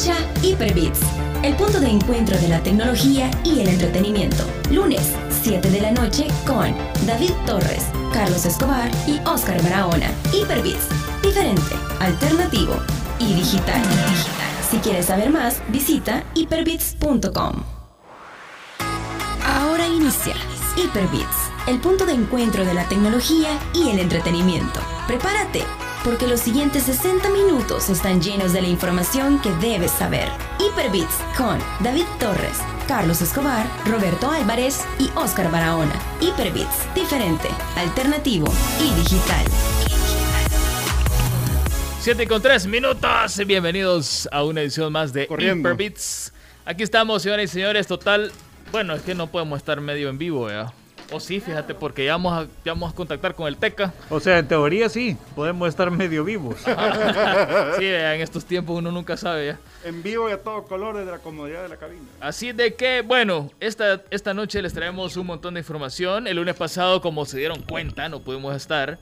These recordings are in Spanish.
Escucha Hyperbits, el punto de encuentro de la tecnología y el entretenimiento. Lunes, 7 de la noche con David Torres, Carlos Escobar y Oscar Barahona. Hyperbits, diferente, alternativo y digital. Si quieres saber más, visita hyperbits.com. Ahora inicia Hyperbits, el punto de encuentro de la tecnología y el entretenimiento. Prepárate, porque los siguientes 60 minutos están llenos de la información que debes saber. Hyperbits con David Torres, Carlos Escobar, Roberto Álvarez y Oscar Barahona. Hyperbits, diferente, alternativo y digital. 7 con 3 minutos. Bienvenidos a una edición más de Corriendo. Hyperbits. Aquí estamos, señoras y señores. Total, bueno, es que no podemos estar medio en vivo, ¿ya? O sí, fíjate, porque ya vamos a, ya vamos a contactar con el Teca. O sea, en teoría sí, podemos estar medio vivos. Sí, vea, en estos tiempos uno nunca sabe, ¿ya? En vivo y a todo color desde la comodidad de la cabina. Así de que, bueno, esta, esta noche les traemos un montón de información. El lunes pasado, como se dieron cuenta, no pudimos estar.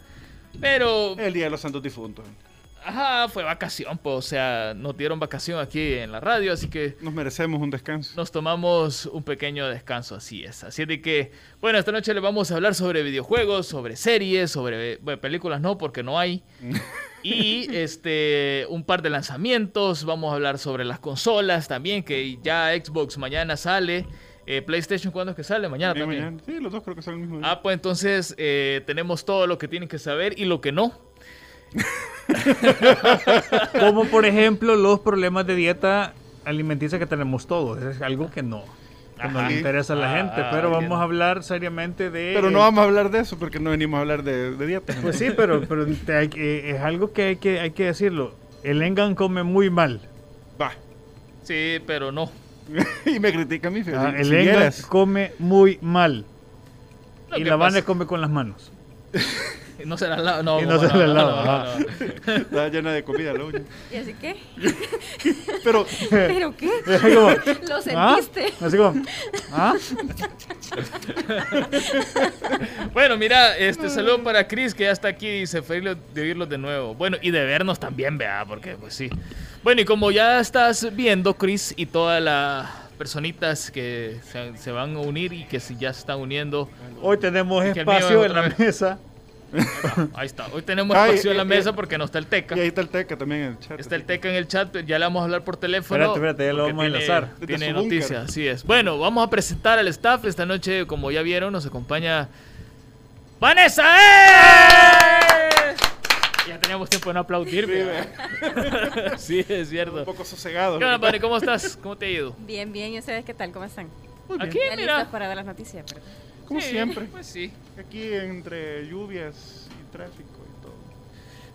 Pero, El Día de los Santos Difuntos. Ajá, fue vacación, pues, o sea, nos dieron vacación aquí en la radio, así que Nos merecemos un descanso. nos tomamos un pequeño descanso, así es. Así de que, bueno, esta noche les vamos a hablar sobre videojuegos, sobre series, sobre bueno, películas, no, porque no hay. Y este, un par de lanzamientos. Vamos a hablar sobre las consolas también, que ya Xbox mañana sale. Eh, PlayStation, ¿cuándo es que sale? Mañana también. mañana. Sí, los dos creo que son el mismo día. Ah, pues entonces eh, tenemos todo lo que tienen que saber y lo que no. Como por ejemplo los problemas de dieta alimenticia que tenemos todos. Es algo que no, que no le interesa a la Ah, gente. ah, Pero vamos a hablar seriamente de... Pero no vamos a hablar de eso porque no venimos a hablar de, de dieta. Pues sí, pero, pero te hay que- es algo que hay, que hay que decirlo. El Engan come muy mal. Va. Sí, pero no. y me critica a mí. Ah, si el Engan come muy mal. Lo y la Vane come con las manos. No se la lava. No, Y no ¿cómo se la lava, no, no. Llena de comida la uña. ¿Y así qué? Pero ¿Pero qué? Como, ¿Lo ¿ah? sentiste? Así como, ¿ah? Bueno, mira, este saludo para Chris que ya está aquí y dice feliz de oírlos de nuevo. Bueno, y de vernos también, vea, porque pues sí. Bueno, y como ya estás viendo, Chris, y todas las personitas que se, se van a unir y que si ya se están uniendo, Hoy tenemos espacio en la vez. mesa. Ahí está. Hoy tenemos Ay, espacio en la mesa eh, porque no está el Teca. y ahí está el Teca también en el chat. Está el Teca en el chat, ya le vamos a hablar por teléfono. Espérate, espérate, ya lo vamos a tiene- enlazar. Desde Tiene noticias, así es. Bueno, vamos a presentar al staff. Esta noche, como ya vieron, nos acompaña Vanessa. ¡Eh! Ya teníamos tiempo de no aplaudir, Sí. Sí, es Un cierto. poco sosegado. ¿Qué onda, Vane? ¿Cómo estás? ¿Cómo te ha ido? Bien, bien. ¿Y ustedes qué tal? ¿Cómo están? Aquí, ¿Ya listos mira. para dar las noticias? Pero- Como Sí, siempre. Pues sí. Aquí entre lluvias y tráfico y todo.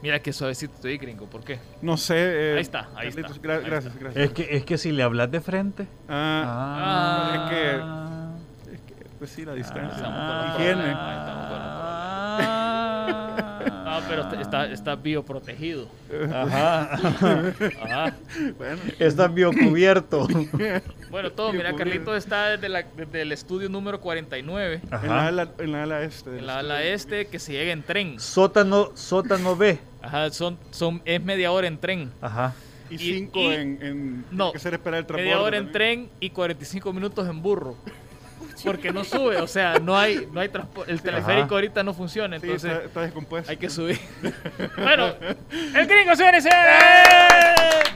Mira qué suavecito estoy, gringo. ¿Por qué? No sé. eh, Ahí está, ahí está, Carlitos, gra- ahí gracias, está. gracias. Es que, es que si le hablas de frente. Ah, Ah. es que- es que, pues sí, la distancia. Estamos con los Higiene. problemas, Ah. No, pero está, está, bioprotegido. Ajá. Ajá. Bueno, Está biocubierto. Bueno, todo, mira. Carlito está desde, la- desde el estudio número 49, en la, Ajá. ala, en la ala este. del en la ala este, que se llega en tren. Sótano, sótano B. Ajá, son, son, es media hora en tren. Ajá. Y y- cinco y- en, en. No, que ser esperar el transporte. Media hora en tren y 45 minutos en burro. Porque no sube, o sea, no hay, no hay transporte. El teleférico Ajá. ahorita no funciona, Sí, entonces está, está descompuesto. hay que subir. bueno, el gringo, señores. ¡eh!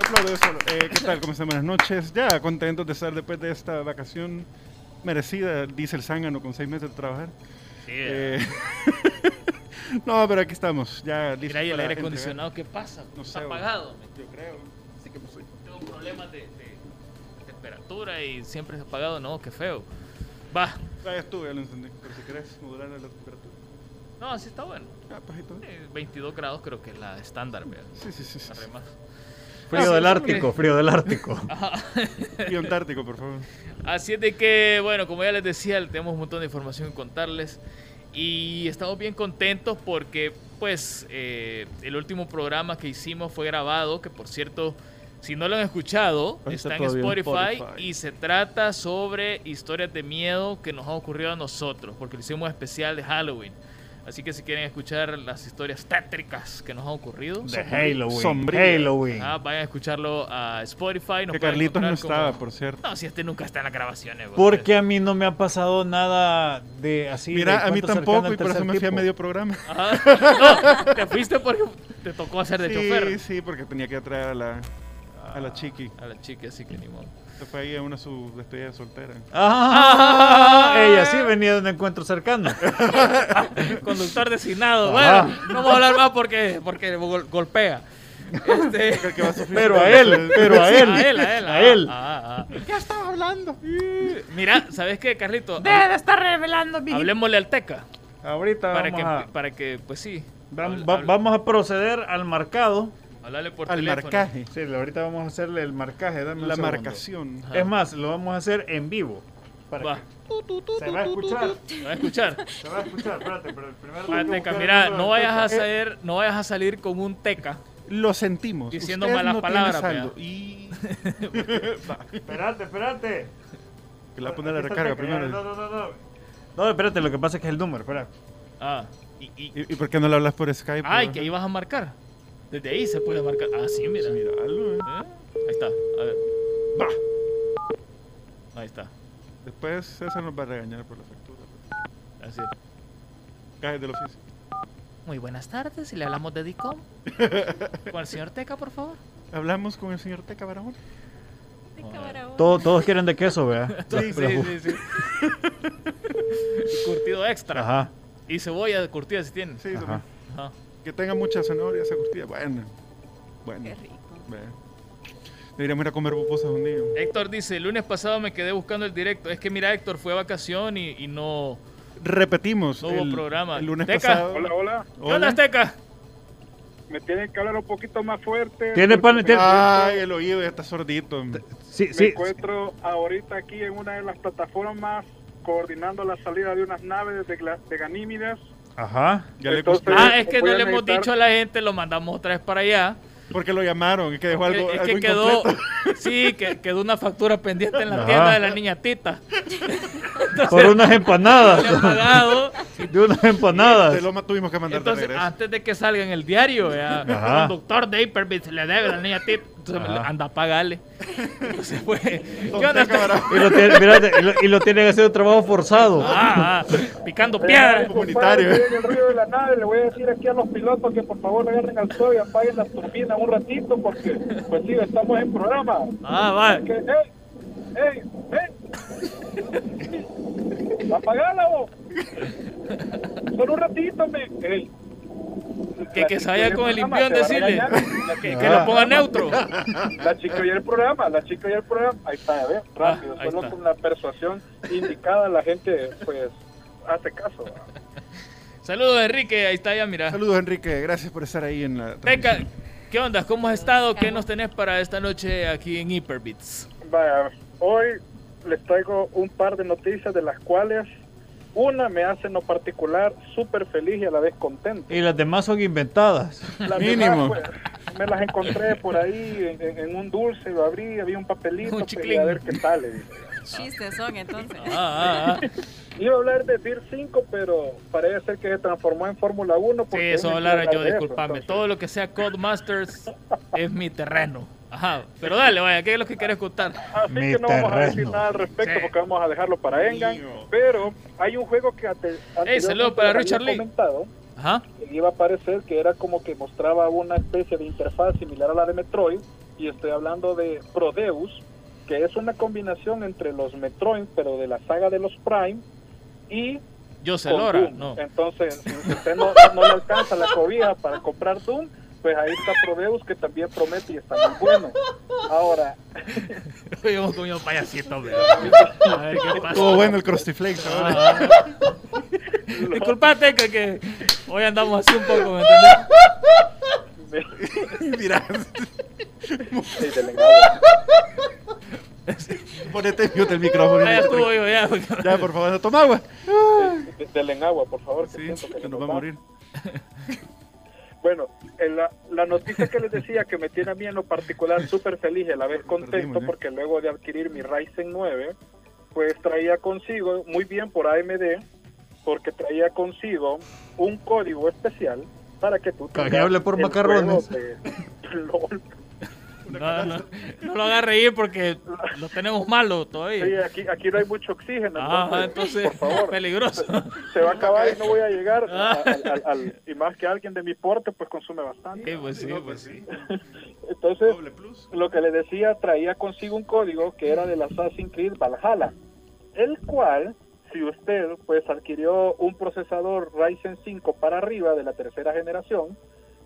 Aplaudo eso. Eh, ¿Qué tal? ¿Cómo están? Buenas noches. Ya contentos de estar después de esta vacación merecida, dice el zángano, con seis meses de trabajar. Sí, Eh, no, pero aquí estamos, ya listos mira ahí el aire entregar. acondicionado, ¿qué pasa? No Está sé, apagado. Yo creo. Así que pues, soy- Tengo problemas de, de- temperatura y siempre es apagado. No, qué feo. Va. Ah, ya estuve, ya lo encendí. Pero si querés modular la temperatura. No, así está bueno. Ah, pues ahí todo. Eh, 22 grados creo que es la estándar, vea. Sí, sí, sí. sí. Frío Así del Ártico, frío del Ártico. Y Antártico, por favor. Así es de que, bueno, como ya les decía, tenemos un montón de información que contarles. Y estamos bien contentos porque, pues, eh, el último programa que hicimos fue grabado, que por cierto, si no lo han escuchado, está está en Spotify, Spotify. y se trata sobre historias de miedo que nos han ocurrido a nosotros, porque lo hicimos especial de Halloween. Así que si quieren escuchar las historias tétricas que nos han ocurrido, De Halloween. Sombría. Halloween. ah, vayan a escucharlo a Spotify. nos Que Carlitos no estaba, como- por cierto. No, si este nunca está en las grabaciones. Porque a mí no me ha pasado nada de así. de Mira, a mí tampoco y por eso me fui a medio programa. Ajá. No, te fuiste porque te tocó hacer de sí, chofer. sí, porque tenía que traer a la, a la chiqui. A la chica, así que ni modo. Se fue ahí a una su despedida soltera. Ah, ella sí venía de un encuentro cercano. Conductor designado. Ajá. Bueno, no vamos a hablar más porque, porque gol- golpea. Este, El que va a sufrir Pero a él, pero a él. a él, a él. A él. ah, ah, ah. Ya estaba hablando. Mira, ¿sabes qué, Carlito? Deja de estar revelando mi Hablemosle al Teca. Ahorita Para vamos que, a, para que, pues sí. va- va- vamos a proceder al marcado. Por Al teléfono. marcaje. Sí, ahorita vamos a hacerle el marcaje. Dame un La segundo. marcación. Ajá. Es más, lo vamos a hacer en vivo. Para Va, que- Se va a escuchar. ¿me va a escuchar. Se va a escuchar. Espérate, pero primero. Va, tengo que Teca, buscar mira, el número no vayas a Teca. salir, no vayas a salir con un Teca. Lo sentimos. Diciendo Usted malas no tiene palabras, saldo. vea. Y Espérate, espérate. que la pone la Aquí está recarga el Teca, primero. No, no, no, no. No, espérate, lo que pasa es que es el número. Espera. Ah, y, y, ¿Y, y por qué no le hablas por Skype? ay, bro? que ahí vas a marcar. Desde ahí se puede marcar. Ah, sí, mira. Míralo, eh. ¿Eh? Ahí está, a ver. Va. Ahí está. Después César nos va a regañar por la factura. Así. Cajes del oficio. Muy buenas tardes, y le hablamos de DICOM. Con el señor Teca, por favor. Hablamos con el señor Teca Barahona. cámara, vos. Todos, quieren de queso, vea. Sí, sí, sí, sí. curtido extra. Ajá. Y cebolla de curtida si tienen. Sí, Ajá. Ajá. Que tenga mucha zanahoria esa costilla. Bueno. Bueno. Qué rico. Ve. Deberíamos ir a comer pupusas un día. Héctor dice, el lunes pasado me quedé buscando el directo. Es que mira, Héctor fue a vacación y, y no... Repetimos. No hubo el, programa. El lunes Teca. pasado. Hola, hola. ¿Qué onda, Azteca? Me tienen que hablar un poquito más fuerte. Tiene pan- tiene- Ay, el oído ya está sordito. Sí, Me sí. encuentro ahorita aquí en una de las plataformas coordinando la salida de unas naves de, de Ganímidas. Ajá. Ya le Entonces- costó. Ah, es que no le hemos necesitar- dicho a la gente, lo mandamos otra vez para allá. Porque lo llamaron. Es que dejó algo, es algo que quedó, incompleto. sí, que quedó una factura pendiente en la Ajá. tienda de la niña Tita. Por unas empanadas. Le pagado. De unas empanadas. Te lo ma- tuvimos que mandar de Entonces, regreso. antes de que salga en el diario, el doctor de Hyperbit le debe a la niña Tita. Entonces, Ajá. anda a pagarle. Entonces, pues, ¿qué onda? Y lo, tiene, mírate, y, lo, y lo tienen que hacer un trabajo forzado. Ah, ah, picando piedra. Comunitario. En el ruido de la nave, le voy a decir aquí a los pilotos que por favor agarren al suelo y apaguen las turbinas un ratito porque, pues sí, estamos en programa. Ah, va. Que, ¡Ey! ¡Ey! ¡Ey! ¡Apagala vos! Solo un ratito, me. Ey. Que, que se vaya con el a decirle. Que, La que Ah. lo ponga neutro. La chica oye el programa, la chica oye el programa. Ahí está, a ver, rápido. Ah, Solo está. con la persuasión indicada, la gente, pues, hace caso. Saludos, Enrique. Ahí está ya, mira. Saludos, Enrique. Gracias por estar ahí en la. Transmisión. ¿qué onda? ¿Cómo has estado? ¿Qué nos tenés para esta noche aquí en Hyperbits? Vaya, hoy les traigo un par de noticias de las cuales una me hace en lo particular súper feliz y a la vez contento. Y las demás son inventadas. Las Mínimo. demás, pues, me las encontré por ahí en, en- en un dulce, lo abrí, había un papelito, Un pues, y chiclín. a ver qué tal. Chistes son entonces. Ah, ah, ah. Iba a hablar de DIR 5, pero parece ser que se transformó en Fórmula 1. Sí, eso hablar yo, disculpame. Todo lo que sea Codemasters es mi terreno. Ajá. Pero dale, vaya, ¿qué es lo que quieres contar? Así Mi que no vamos a decir terreno. nada al respecto Sí. porque vamos a dejarlo para Engan. Mío. Pero hay un juego que ante, saludo para había Richard Lee. comentado Ajá. que iba a aparecer que era como que mostraba una especie de interfaz similar a la de Metroid. Y estoy hablando de Prodeus, que es una combinación entre los Metroid, pero de la saga de los Prime. Y Yo sé Lora, no. Entonces, si usted no, no le alcanza la cobija para comprar Doom, pues ahí está Prodeus que también promete y está muy bueno. Ahora, Hoy hemos comido payasito, hombre. A ver qué pasa. Estuvo bueno el Krusty Flakes ahora. Ah. Disculpate que, que hoy andamos así un poco, ¿me entendés? Mira, Sí, agua. ponete mute el micrófono. Ya estuvo yo, ya. porque- Ya, por favor, toma agua. De- Denle en agua, por favor. que Sí, que nos va a morir. Bueno, en la, la noticia que les decía que me tiene a mí en lo particular súper feliz la vez contento ¿eh? porque luego de adquirir mi Ryzen 9, pues traía consigo muy bien por AMD porque traía consigo un código especial para que tú hable por el macarrones. de LOL. No, no, no lo haga reír porque lo tenemos malo Sí, todavía. aquí, aquí no hay mucho oxígeno, Ah, entonces, entonces, por favor, peligroso. se va a acabar y no voy a llegar. Ah. al- al- al- y más que alguien de mi porte, pues consume bastante. Sí, pues sí, pues sí. Entonces, lo que le decía, traía consigo un código que era del Assassin's Creed Valhalla, el cual, si usted pues adquirió un procesador Ryzen 5 para arriba de la tercera generación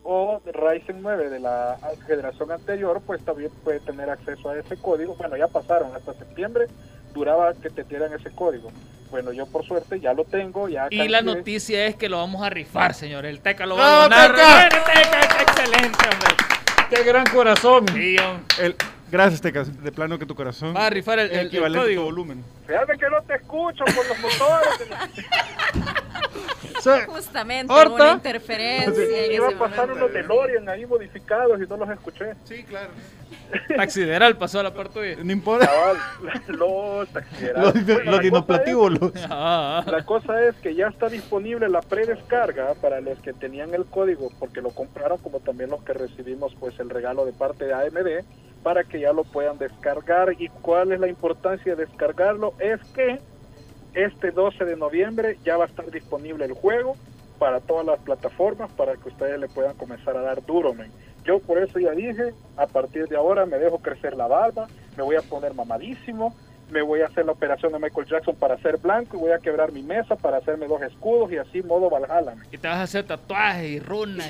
o Ryzen 9 de la generación anterior, pues también puede tener acceso a ese código. Bueno, ya pasaron hasta septiembre, duraba que te dieran ese código. Bueno, yo por suerte ya lo tengo, ya Y la noticia es que lo vamos a rifar, señor. El Teca lo va ¡No, a donar. Teca! ¡Bien, Teca! ¡Excelente, hombre! ¡Qué gran corazón! Sí. El, gracias, Tecas. De plano que tu corazón. Va a rifar el, el- el equivalente a tu código. volumen. Fíjate que no te escucho por los motores. Sí. Justamente Horta. una interferencia en Iba a pasar momento. unos DeLorean ahí modificados y no los escuché. Sí, claro. Taxideral pasó a la parte tuya. No importa. Cabal, los taxieras. Los, Bueno, los. Ah, es- La cosa es que ya está disponible la predescarga para los que tenían el código porque lo compraron, como también los que recibimos pues el regalo de parte de AMD para que ya lo puedan descargar. ¿Y cuál es la importancia de descargarlo? Es que este 12 de noviembre ya va a estar disponible el juego para todas las plataformas para que ustedes le puedan comenzar a dar duro. Yo por eso ya dije, a partir de ahora me dejo crecer la barba, me voy a poner mamadísimo, me voy a hacer la operación de Michael Jackson para ser blanco y voy a quebrar mi mesa para hacerme dos escudos y así modo Valhalla. y te vas a hacer tatuajes y runas.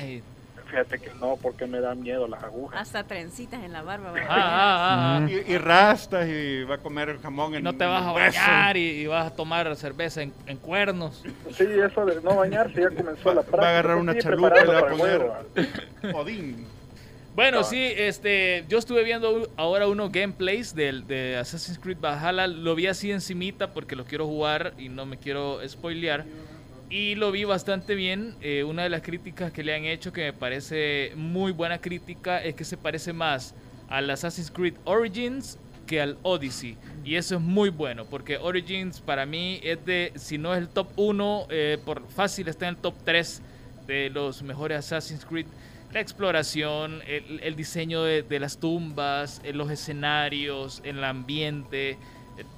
Fíjate que no, porque me dan miedo las agujas. Hasta trencitas en la barba. Ah, ah, ah. Y, y rastas y va a comer jamón en No te vas a bañar y, y vas a tomar cerveza en, en cuernos. Sí, eso de no bañarse ya comenzó la Va, práctica. va a agarrar una Sí, chalupa y le va a poner. Odín. Bueno, Ah. sí, este, yo estuve viendo ahora unos gameplays del, de Assassin's Creed Valhalla, lo vi así encimita porque lo quiero jugar y no me quiero spoilear. Y lo vi bastante bien. Eh, una de las críticas que le han hecho, que me parece muy buena crítica, es que se parece más al Assassin's Creed Origins que al Odyssey. Y eso es muy bueno, porque Origins para mí es de, si no es el top 1, eh, por fácil está en el top 3 de los mejores Assassin's Creed. La exploración, el, diseño de, de las tumbas, eh, los escenarios, el ambiente,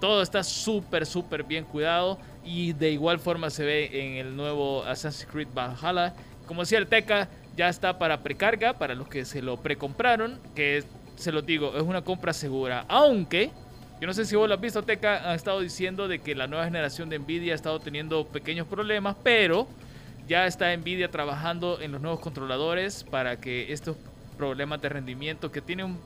todo está súper, súper bien cuidado y de igual forma se ve en el nuevo Assassin's Creed Valhalla. Como decía el Teca, ya está para precarga, para los que se lo precompraron, que se lo digo, es una compra segura. Aunque, yo no sé si vos lo has visto, Teca, han estado diciendo de que la nueva generación de Nvidia ha estado teniendo pequeños problemas, pero ya está Nvidia trabajando en los nuevos controladores para que estos problemas de rendimiento que tienen un-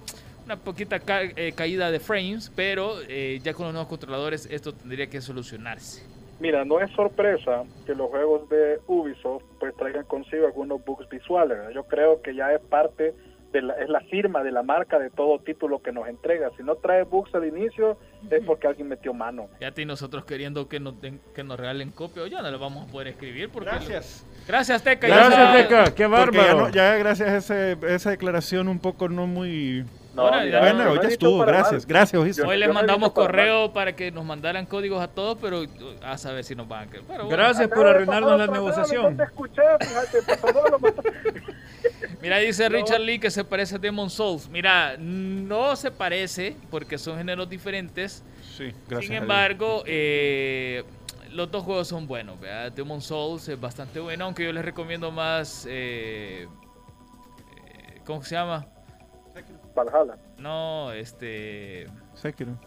una poquita ca- eh, caída de frames, pero eh, ya con los nuevos controladores esto tendría que solucionarse. Mira, no es sorpresa que los juegos de Ubisoft pues traigan consigo algunos bugs visuales. ¿verdad? Yo creo que ya es parte de la, es la firma de la marca de todo título que nos entrega. Si no trae bugs al inicio es porque alguien metió mano. Ya y nosotros queriendo que nos, den- que nos regalen copia, ya no le vamos a poder escribir. Porque Gracias. Gracias, Teca. ya Gracias, está. Teca. Qué ya, bárbaro. no- ya gracias a ese- esa declaración un poco no muy... No, Ahora, mira, ya- Bueno, no hoy ya estuvo, gracias, mal. gracias. Yo- Hoy les mandamos para correo para que nos mandaran códigos a todos, pero uh, a saber si nos van a bueno. Gracias por arruinarnos la negociación. No te escuché, fíjate, por favor, lo mató. Mira, dice Richard Lee que se parece a Demon Souls. Mira, no se parece porque son géneros diferentes. Sí, gracias. Sin embargo, eh, los dos juegos son buenos. ¿verdad? Demon Souls es bastante bueno, aunque yo les recomiendo más. eh, eh, ¿Cómo se llama? Valhalla, No, este. Sekiro.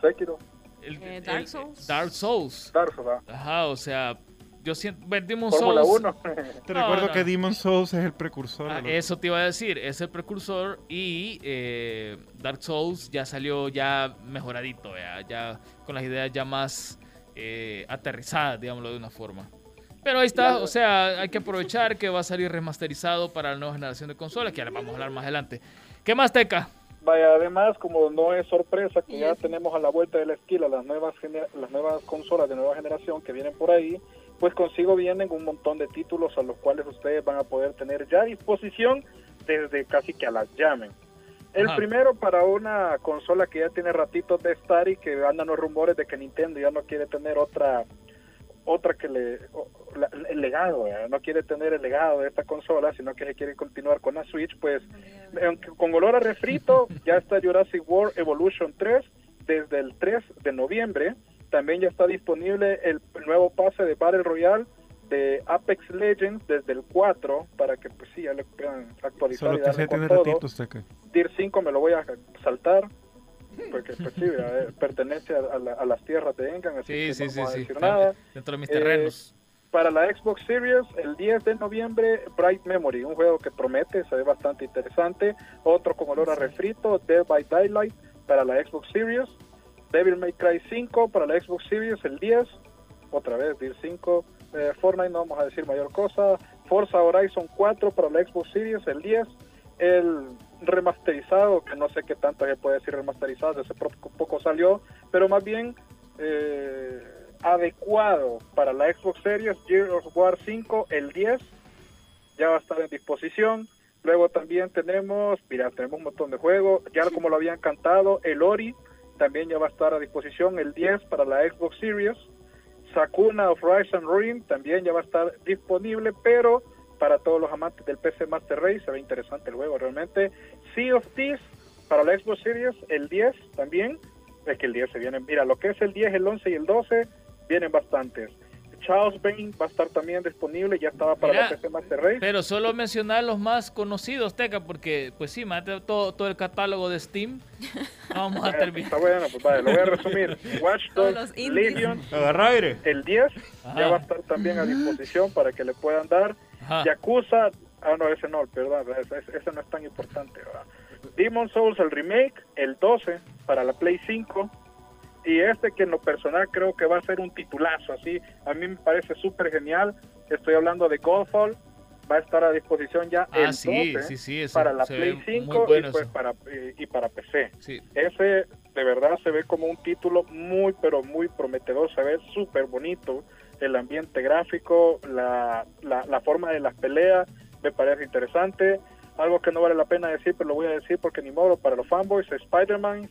Sekiro, el- Eh, el- Dark Souls. Dark Souls. Dark Souls, ¿verdad? Ajá, o sea, yo siento. bueno, Demon Fórmula Souls. 1. Te No, recuerdo no. que Demon Souls es el precursor. Ah, eso te iba a decir, es el precursor y eh, Dark Souls ya salió ya mejoradito, ¿vea? ya con las ideas ya más eh, aterrizadas, digámoslo de una forma. Pero ahí está, o sea, hay que aprovechar que va a salir remasterizado para la nueva generación de consolas, que ya les vamos a hablar más adelante. ¿Qué más, Teca? Vaya, además, como no es sorpresa que ya tenemos a la vuelta de la esquina las nuevas las nuevas consolas de nueva generación que vienen por ahí, pues consigo vienen un montón de títulos a los cuales ustedes van a poder tener ya a disposición desde casi que a las llamen. El Ajá. primero para una consola que ya tiene ratitos de estar y que andan los rumores de que Nintendo ya no quiere tener otra otra que le el legado, ¿verdad? no quiere tener el legado de esta consola, sino que se quiere continuar con la Switch, pues aunque con olor a refrito, ya está Jurassic World Evolution 3 desde el 3 de noviembre. También ya está disponible el nuevo pase de Battle Royale de Apex Legends desde el 4 para que pues sí, ya le puedan actualizar Solo y darle con todo. Dir 5 me lo voy a saltar porque pues sí. Eh, pertenece a, la- a las tierras de Engan, así Sí, que sí, no sí, vamos a decir nada. Dentro de mis Eh, terrenos. Para la Xbox Series, el 10 de noviembre, Bright Memory, un juego que promete, se ve bastante interesante. Otro con olor a refrito, Dead by Daylight para la Xbox Series. Devil May Cry 5 para la Xbox Series, el 10. Otra vez, DIR 5. Eh, Fortnite, no vamos a decir mayor cosa. Forza Horizon 4 para la Xbox Series, el 10. El remasterizado, que no sé qué tanto se puede decir remasterizado, poco, poco salió, pero más bien eh, adecuado para la Xbox Series, Gears of War 5, el 10, ya va a estar en disposición. Luego también tenemos, mira, tenemos un montón de juegos, ya como lo habían cantado, el Ori también ya va a estar a disposición el 10 para la Xbox Series. Sakuna of Rise and Ruin también ya va a estar disponible, pero para todos los amantes del PC Master Race se ve interesante el juego realmente. Sea of Thieves para la Xbox Series el 10 también, es que el 10 se viene, mira, lo que es el 10, el 11 y el 12 vienen bastantes. Charles Bane va a estar también disponible, ya estaba para Mira, la PC Master Race. Pero solo mencionar los más conocidos, Teca, porque, pues sí, mate todo, todo el catálogo de Steam. Vamos a Eh, terminar. Está bueno, pues vale, lo voy a resumir. Watch Dogs. Legion, Agarra aire. el 10, Ajá. ya va a estar también a disposición para que le puedan dar. Ajá. Yakuza, ah no, ese no, perdón, ese, ese- no es tan importante. ¿verdad? Demon Souls, el remake, el 12 para la Play 5. Y este que en lo personal creo que va a ser un titulazo, así, a mí me parece súper genial. Estoy hablando de Godfall, va a estar a disposición ya Ah, el sí, 12 sí, sí, ese para la Play ve 5 muy bueno y, pues para, eh, y para PC. Ese de verdad se ve como un título muy, pero muy prometedor, se ve súper bonito. El ambiente gráfico, la, la, la forma de las peleas, me parece interesante. Algo que no vale la pena decir, pero lo voy a decir porque ni modo, para los fanboys, Spider-Man,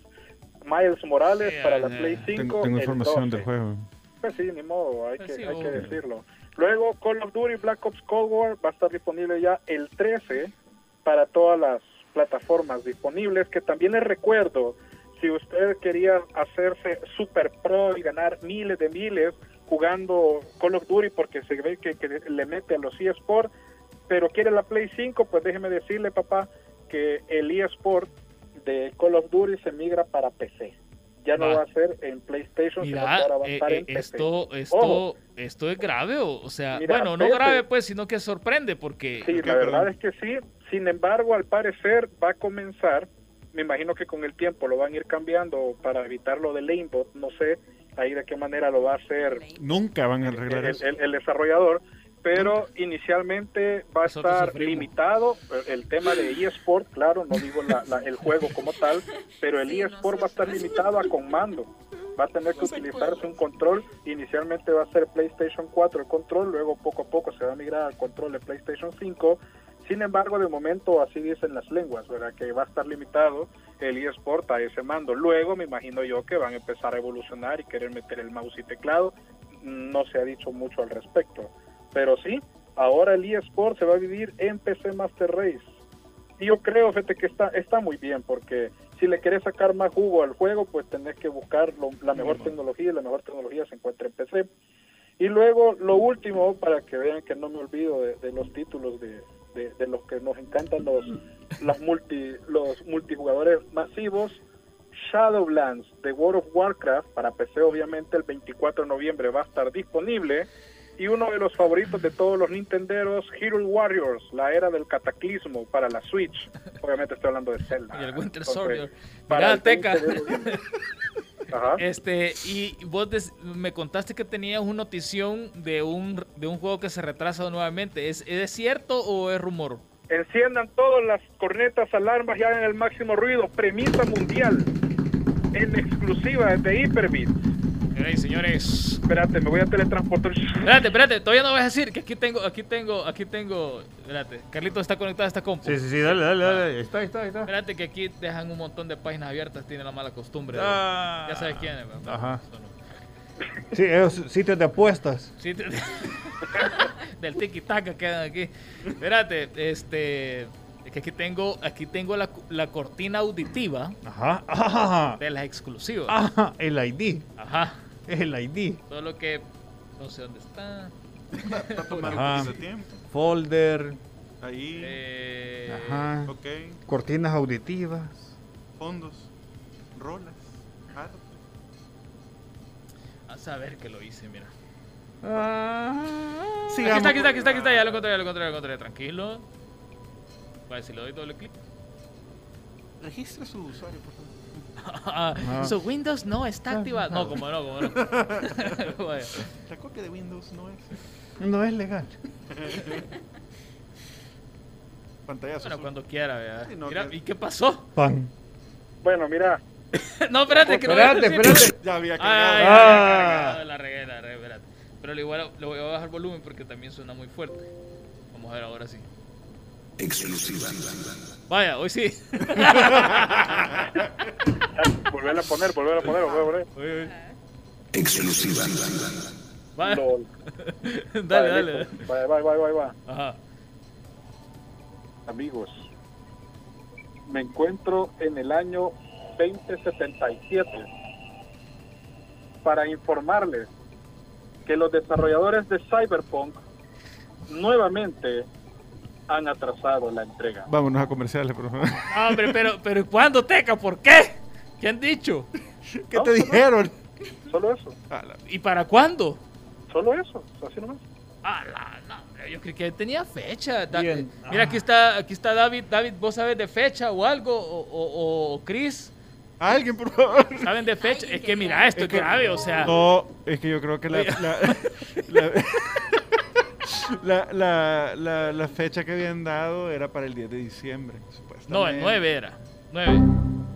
Miles Morales para la eh, Play 5. Tengo, información 12. del juego. Pues sí, ni modo, hay, Pues que, sí, hay que decirlo. Luego, Call of Duty Black Ops Cold War va a estar disponible ya el 13 para todas las plataformas disponibles, que también les recuerdo, si usted quería hacerse super pro y ganar miles de miles jugando Call of Duty porque se ve que, que le mete a los eSports, pero quiere la Play 5, pues déjeme decirle, papá, que el eSport de Call of Duty se migra para PC. Ya no Va. va a ser en PlayStation, sino que Mira, ahora va a eh, estar eh, en PC. esto, esto, Ojo. esto es grave, o, o sea, Mira, bueno, no grave pues, sino que sorprende porque Sí, ¿Por qué, la verdad perdón? es que sí. Sin embargo, al parecer va a comenzar, me imagino que con el tiempo lo van a ir cambiando para evitar lo del aimbot, no sé ahí de qué manera lo va a hacer Nunca van a el, arreglar eso. el- el desarrollador, pero inicialmente va a Nosotros estar sufrimos. limitado el- el tema de eSport, claro, no digo la- la- el juego como tal, pero el Sí, eSport va a estar limitado a con mando. Va a tener que utilizarse un control. Inicialmente va a ser PlayStation 4 el control, luego poco a poco se va a migrar al control de PlayStation 5. Sin embargo, de momento así dicen las lenguas, ¿verdad? Que va a estar limitado el eSport a ese mando. Luego me imagino yo que van a empezar a evolucionar y querer meter el mouse y teclado. No se ha dicho mucho al respecto. Pero sí, ahora el eSport se va a vivir en PC Master Race. Y yo creo, fíjate, que está, está muy bien, porque si le querés sacar más jugo al juego, pues tenés que buscar lo- la mejor tecnología, y la mejor tecnología se encuentra en PC. Y luego, lo último, para que vean que no me olvido de, de los títulos de, de- de los que nos encantan los, las multi, los multijugadores masivos, Shadowlands de World of Warcraft, para PC obviamente el 24 de noviembre va a estar disponible, y uno de los favoritos de todos los nintenderos, Hero Warriors, la era del cataclismo para la Switch. Obviamente estoy hablando de Zelda. y el Winter Soldier. para Mira, el Teca. 20 de noviembre. Ajá. Este, y vos des- me contaste que tenías una notición de un, de un juego que se retrasa nuevamente. ¿Es, ¿Es cierto o es rumor? Enciendan todas las cornetas, alarmas y hagan el máximo ruido. Premisa mundial. En exclusiva desde Hyperbit. Señores, señores. Espérate, me voy a teletransportar. Espérate, espérate, todavía no vas a decir que aquí tengo, aquí tengo, aquí tengo. Espérate, Carlito está conectado a esta compu. Sí, sí, sí, dale, dale, dale. Ahí está, ahí está, ahí está. Espérate que aquí dejan un montón de páginas abiertas, tiene la mala costumbre. de- Ah. ya sabes quién es, ¿verdad? Ajá. Sí, esos sitios de apuestas. Te- del tiki taka quedan aquí. Espérate, este. Es que aquí tengo, aquí tengo la, la cortina auditiva Ajá. Ajá. de las exclusivas. Ajá. El ID. Ajá. El ID. Solo que no sé dónde está. Está tomando Ajá. un poquito de tiempo. Folder. Ahí. Eh, Ajá. Ok. Cortinas auditivas. Fondos. Rolas. arte. A saber que lo hice, mira. Sí, Aquí está, aquí está, aquí está, aquí está. Ya lo encontré, ya lo encontré, ya lo encontré. Tranquilo. Vale, si le doy doble clic. Registre su usuario, por favor. Ah, Su Windows no está activado. No, como no, como no. La copia de Windows no es. No es legal. Pantallazo. Bueno, cuando quiera, vea. Sí, no, Mira, que- ¿y qué pasó? Pan. Bueno, mira, no, espérate, que Espérate, espérate. Ya había Ay, cargado. ay, Ah. la regué, la regué, espérate. Pero igual le voy a bajar volumen porque también suena muy fuerte. Vamos a ver ahora sí. Vaya, hoy sí. volver a poner, volver a poner, volver a poner. Vaya, Lol. dale, Vale, dale. Vaya, vaya, vaya, vaya, vaya. Ajá. Amigos, me encuentro en el año 2077 para informarles que los desarrolladores de Cyberpunk nuevamente han atrasado la entrega. Vámonos a comerciales, por favor. No, hombre, pero, pero ¿cuándo, Teca? ¿Por qué? ¿Qué han dicho? ¿Qué No, te dijeron? Solo eso, ¿Y para cuándo? solo eso, así nomás. Ah, la, no, yo creí que tenía fecha. Da- Bien. Mira, aquí está, aquí está David. David, ¿vos sabes de fecha o algo? O, o, o Chris, Alguien, por favor. ¿saben de fecha? Es que mira, esto es grave, o sea. No, es que yo creo que la, la, la, la, la- la- la fecha que habían dado era para el 10 de diciembre, supuestamente. No, el 9 era. 9.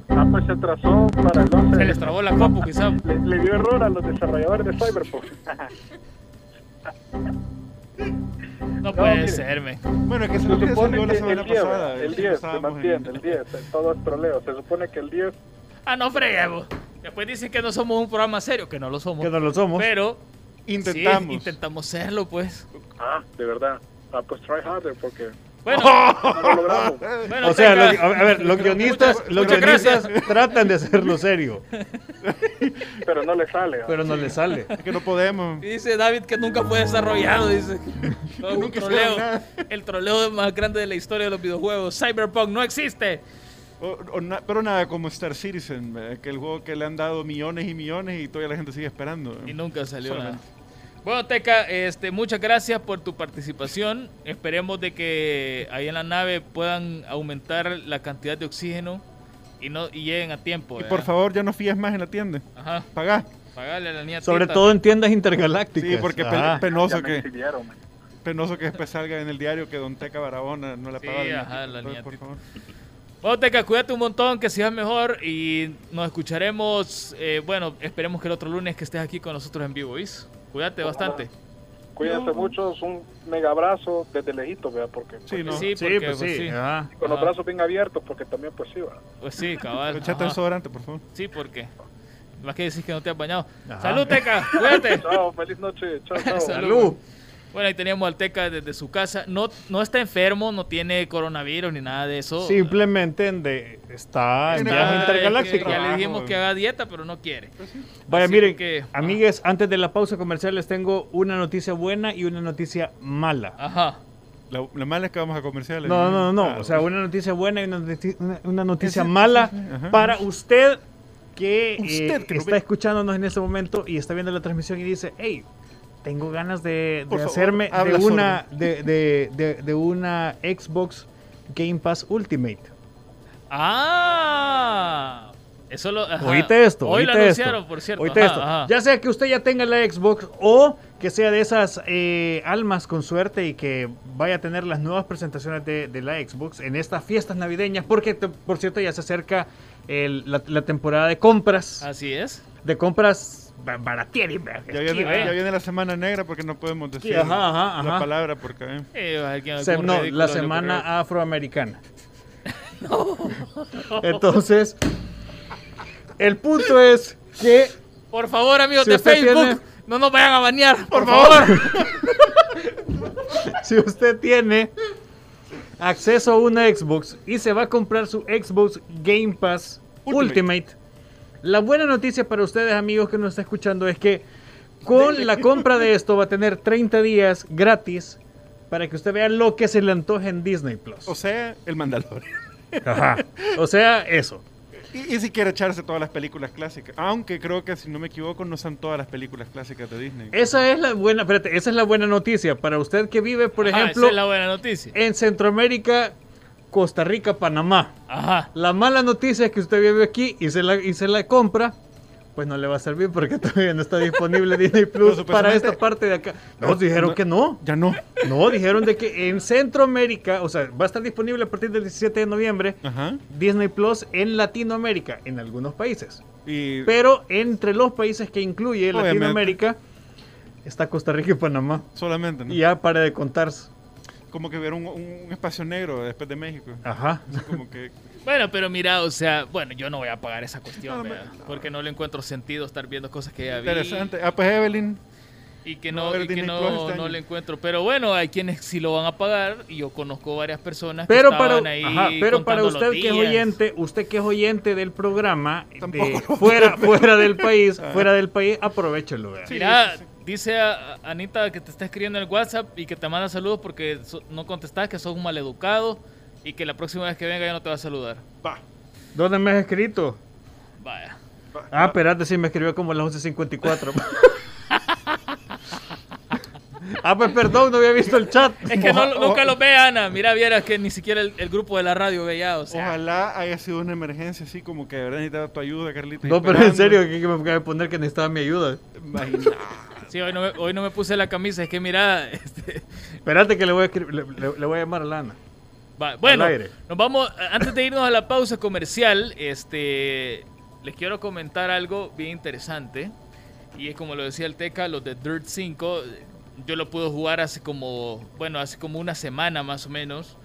Ah, pues se atrasó para el 11. Se les trabó la compu, quizá. Le, le dio error a los desarrolladores de Cyberpunk. No puede mire. ser, me. Bueno, es que se Se nos supone la semana el 10, pasada. el eso 10, se estábamos en- mantiene, el 10, todo es troleo. Se supone que el 10, Ah, no freguemos. Después dicen que no somos un programa serio, que no lo somos. Que no lo somos. Pero Intentamos. sí, intentamos serlo, pues. ah, de verdad, ah, pues try harder porque Bueno, no lo logramos. bueno, o sea, lo- a ver, los guionistas, los guionistas tratan de hacerlo serio, pero no le sale. pero no les sale. Es que no podemos. Dice David que nunca fue desarrollado, dice. Todo un Nunca troleo. El troleo más grande de la historia de los videojuegos. Cyberpunk no existe. O- o na- pero nada como Star Citizen, eh, que el juego que le han dado millones y millones y todavía la gente sigue esperando. Y nunca salió nada. Bueno, Teca, este, muchas gracias por tu participación. Esperemos de que ahí en la nave puedan aumentar la cantidad de oxígeno y no y lleguen a tiempo. Y por favor, ya no fíes más en la tienda. Ajá, Pagá. pagarle a la niña Sobre Tita. todo en tiendas intergalácticas. Sí, porque penoso que penoso que después salga en el diario que Don Teca Barahona no le Sí, paga ajá, la Entonces, por favor. Bueno, Teca, cuídate un montón, que sigas mejor y nos escucharemos. eh, bueno, esperemos que el otro lunes que estés aquí con nosotros en vivo, ¿viste? Cuídate bastante. Cuídense mucho, es un mega abrazo desde lejito, vea, porque Sí, no. Sí, Sí, porque, pues sí. sí. ajá. con los brazos bien abiertos, porque también pues sí, ¿verdad? Pues sí, cabal. Echate ajá. desodorante, por favor. Sí, porque. Más que decís que no te has bañado. Ajá. Salud, Teca, cuídate. Chao, feliz noche, chao, chao. Salud. Bueno, ahí teníamos al Teca desde su casa. No, no está enfermo, no tiene coronavirus ni nada de eso. Simplemente en de- está en viaje Ah, intergaláctico. es que Ya le dijimos que haga dieta, pero no quiere. Vaya, Así miren, que- amigues, antes de la pausa comercial les tengo una noticia buena y una noticia mala. Ajá. La, la mala es que vamos a comerciales. No, no, no, Ah, o sea, una noticia buena y una, noti- una- una noticia mala sí, sí, ajá. para usted que, Usted eh, que no está ve- escuchándonos en este momento y está viendo la transmisión y dice, hey, tengo ganas de, de Por favor, hacerme de una, de, de- de- de una Xbox Game Pass Ultimate. Ah. Eso lo. ajá. Oíste esto. Hoy lo anunciaron, esto, por cierto. Ajá, esto. ajá. Ya sea que usted ya tenga la Xbox o que sea de esas eh, almas con suerte y que vaya a tener las nuevas presentaciones de, de la Xbox en estas fiestas navideñas, porque te- por cierto ya se acerca el- la, la temporada de compras, Así es. de compras ba- baratieras. Ya viene, ya viene la semana negra porque no podemos decir ajá, ajá, la palabra porque eh, Eh, Se- no, ridículo la semana afroamericana. Entonces, el punto es que Por favor, amigos Si de Facebook, tiene- no nos vayan a banear, por, favor. si usted tiene acceso a una Xbox y se va a comprar su Xbox Game Pass Ultimate. Ultimate, la buena noticia para ustedes amigos que nos están escuchando es que con la compra de esto va a tener 30 días gratis para que usted vea lo que se le antoje en Disney Plus. O sea, el Mandalorian. Ajá. O sea, eso. Y, y si quiere echarse todas las películas clásicas. Aunque creo que, si no me equivoco, no son todas las películas clásicas de Disney. Esa es la buena, espérate, esa es la buena noticia para usted que vive, por ejemplo, esa es la buena noticia. en Centroamérica, Costa Rica, Panamá. Ajá. La mala noticia es que usted vive aquí y se la, y se la compra, pues no le va a servir porque todavía no está disponible Disney Plus Pero para esta parte de acá. Nos dijeron no- que no. Ya no. No, dijeron de que en Centroamérica, o sea, va a estar disponible a partir del 17 de noviembre Ajá. Disney Plus en Latinoamérica, en algunos países. Y Pero entre los países que incluye Obviamente. Latinoamérica está Costa Rica y Panamá. solamente, ¿no? Y ya para de contarse. Como que ver un, un espacio negro después de México. Ajá. Así como que. Bueno, pero mira, o sea, bueno, yo no voy a pagar esa cuestión, No, porque no le encuentro sentido estar viendo cosas que ya vi Interesante. Ah, pues Evelyn. y que No y que no, este no le encuentro. Pero bueno, hay quienes sí lo van a pagar y yo conozco varias personas Pero que para, estaban ahí ajá, pero para usted que es oyente, usted que es oyente del programa, de fuera, fuera del país, Ah. fuera del país, aprovechelo. Sí. Mira, dice a- a Anita que te está escribiendo en el WhatsApp y que te manda saludos porque so- no contestas, que sos un maleducado y que la próxima vez que venga ya no te va a saludar. Va. ¿Dónde me has escrito? Vaya. va, Ah, espérate, sí me escribió como a las 11.54. ah, pues perdón, no había visto el chat. Es que no, nunca lo ve Ana. Mira, vieras que ni siquiera el, el grupo de la radio veía, o sea. Ojalá haya sido una emergencia así como que de verdad necesitaba tu ayuda, Carlita. No, pero en serio, que me acaba de poner que necesitaba mi ayuda. Imagina. Sí, hoy no, me, hoy no me puse la camisa, es que mira, este, Espérate que le voy a, escribir- le, le- le voy a llamar a Lana. va- bueno, nos vamos, antes de irnos a la pausa comercial, este, les quiero comentar algo bien interesante, y es como lo decía el Teca, los de Dirt 5, yo lo pude jugar hace como, bueno, hace como una semana más o menos,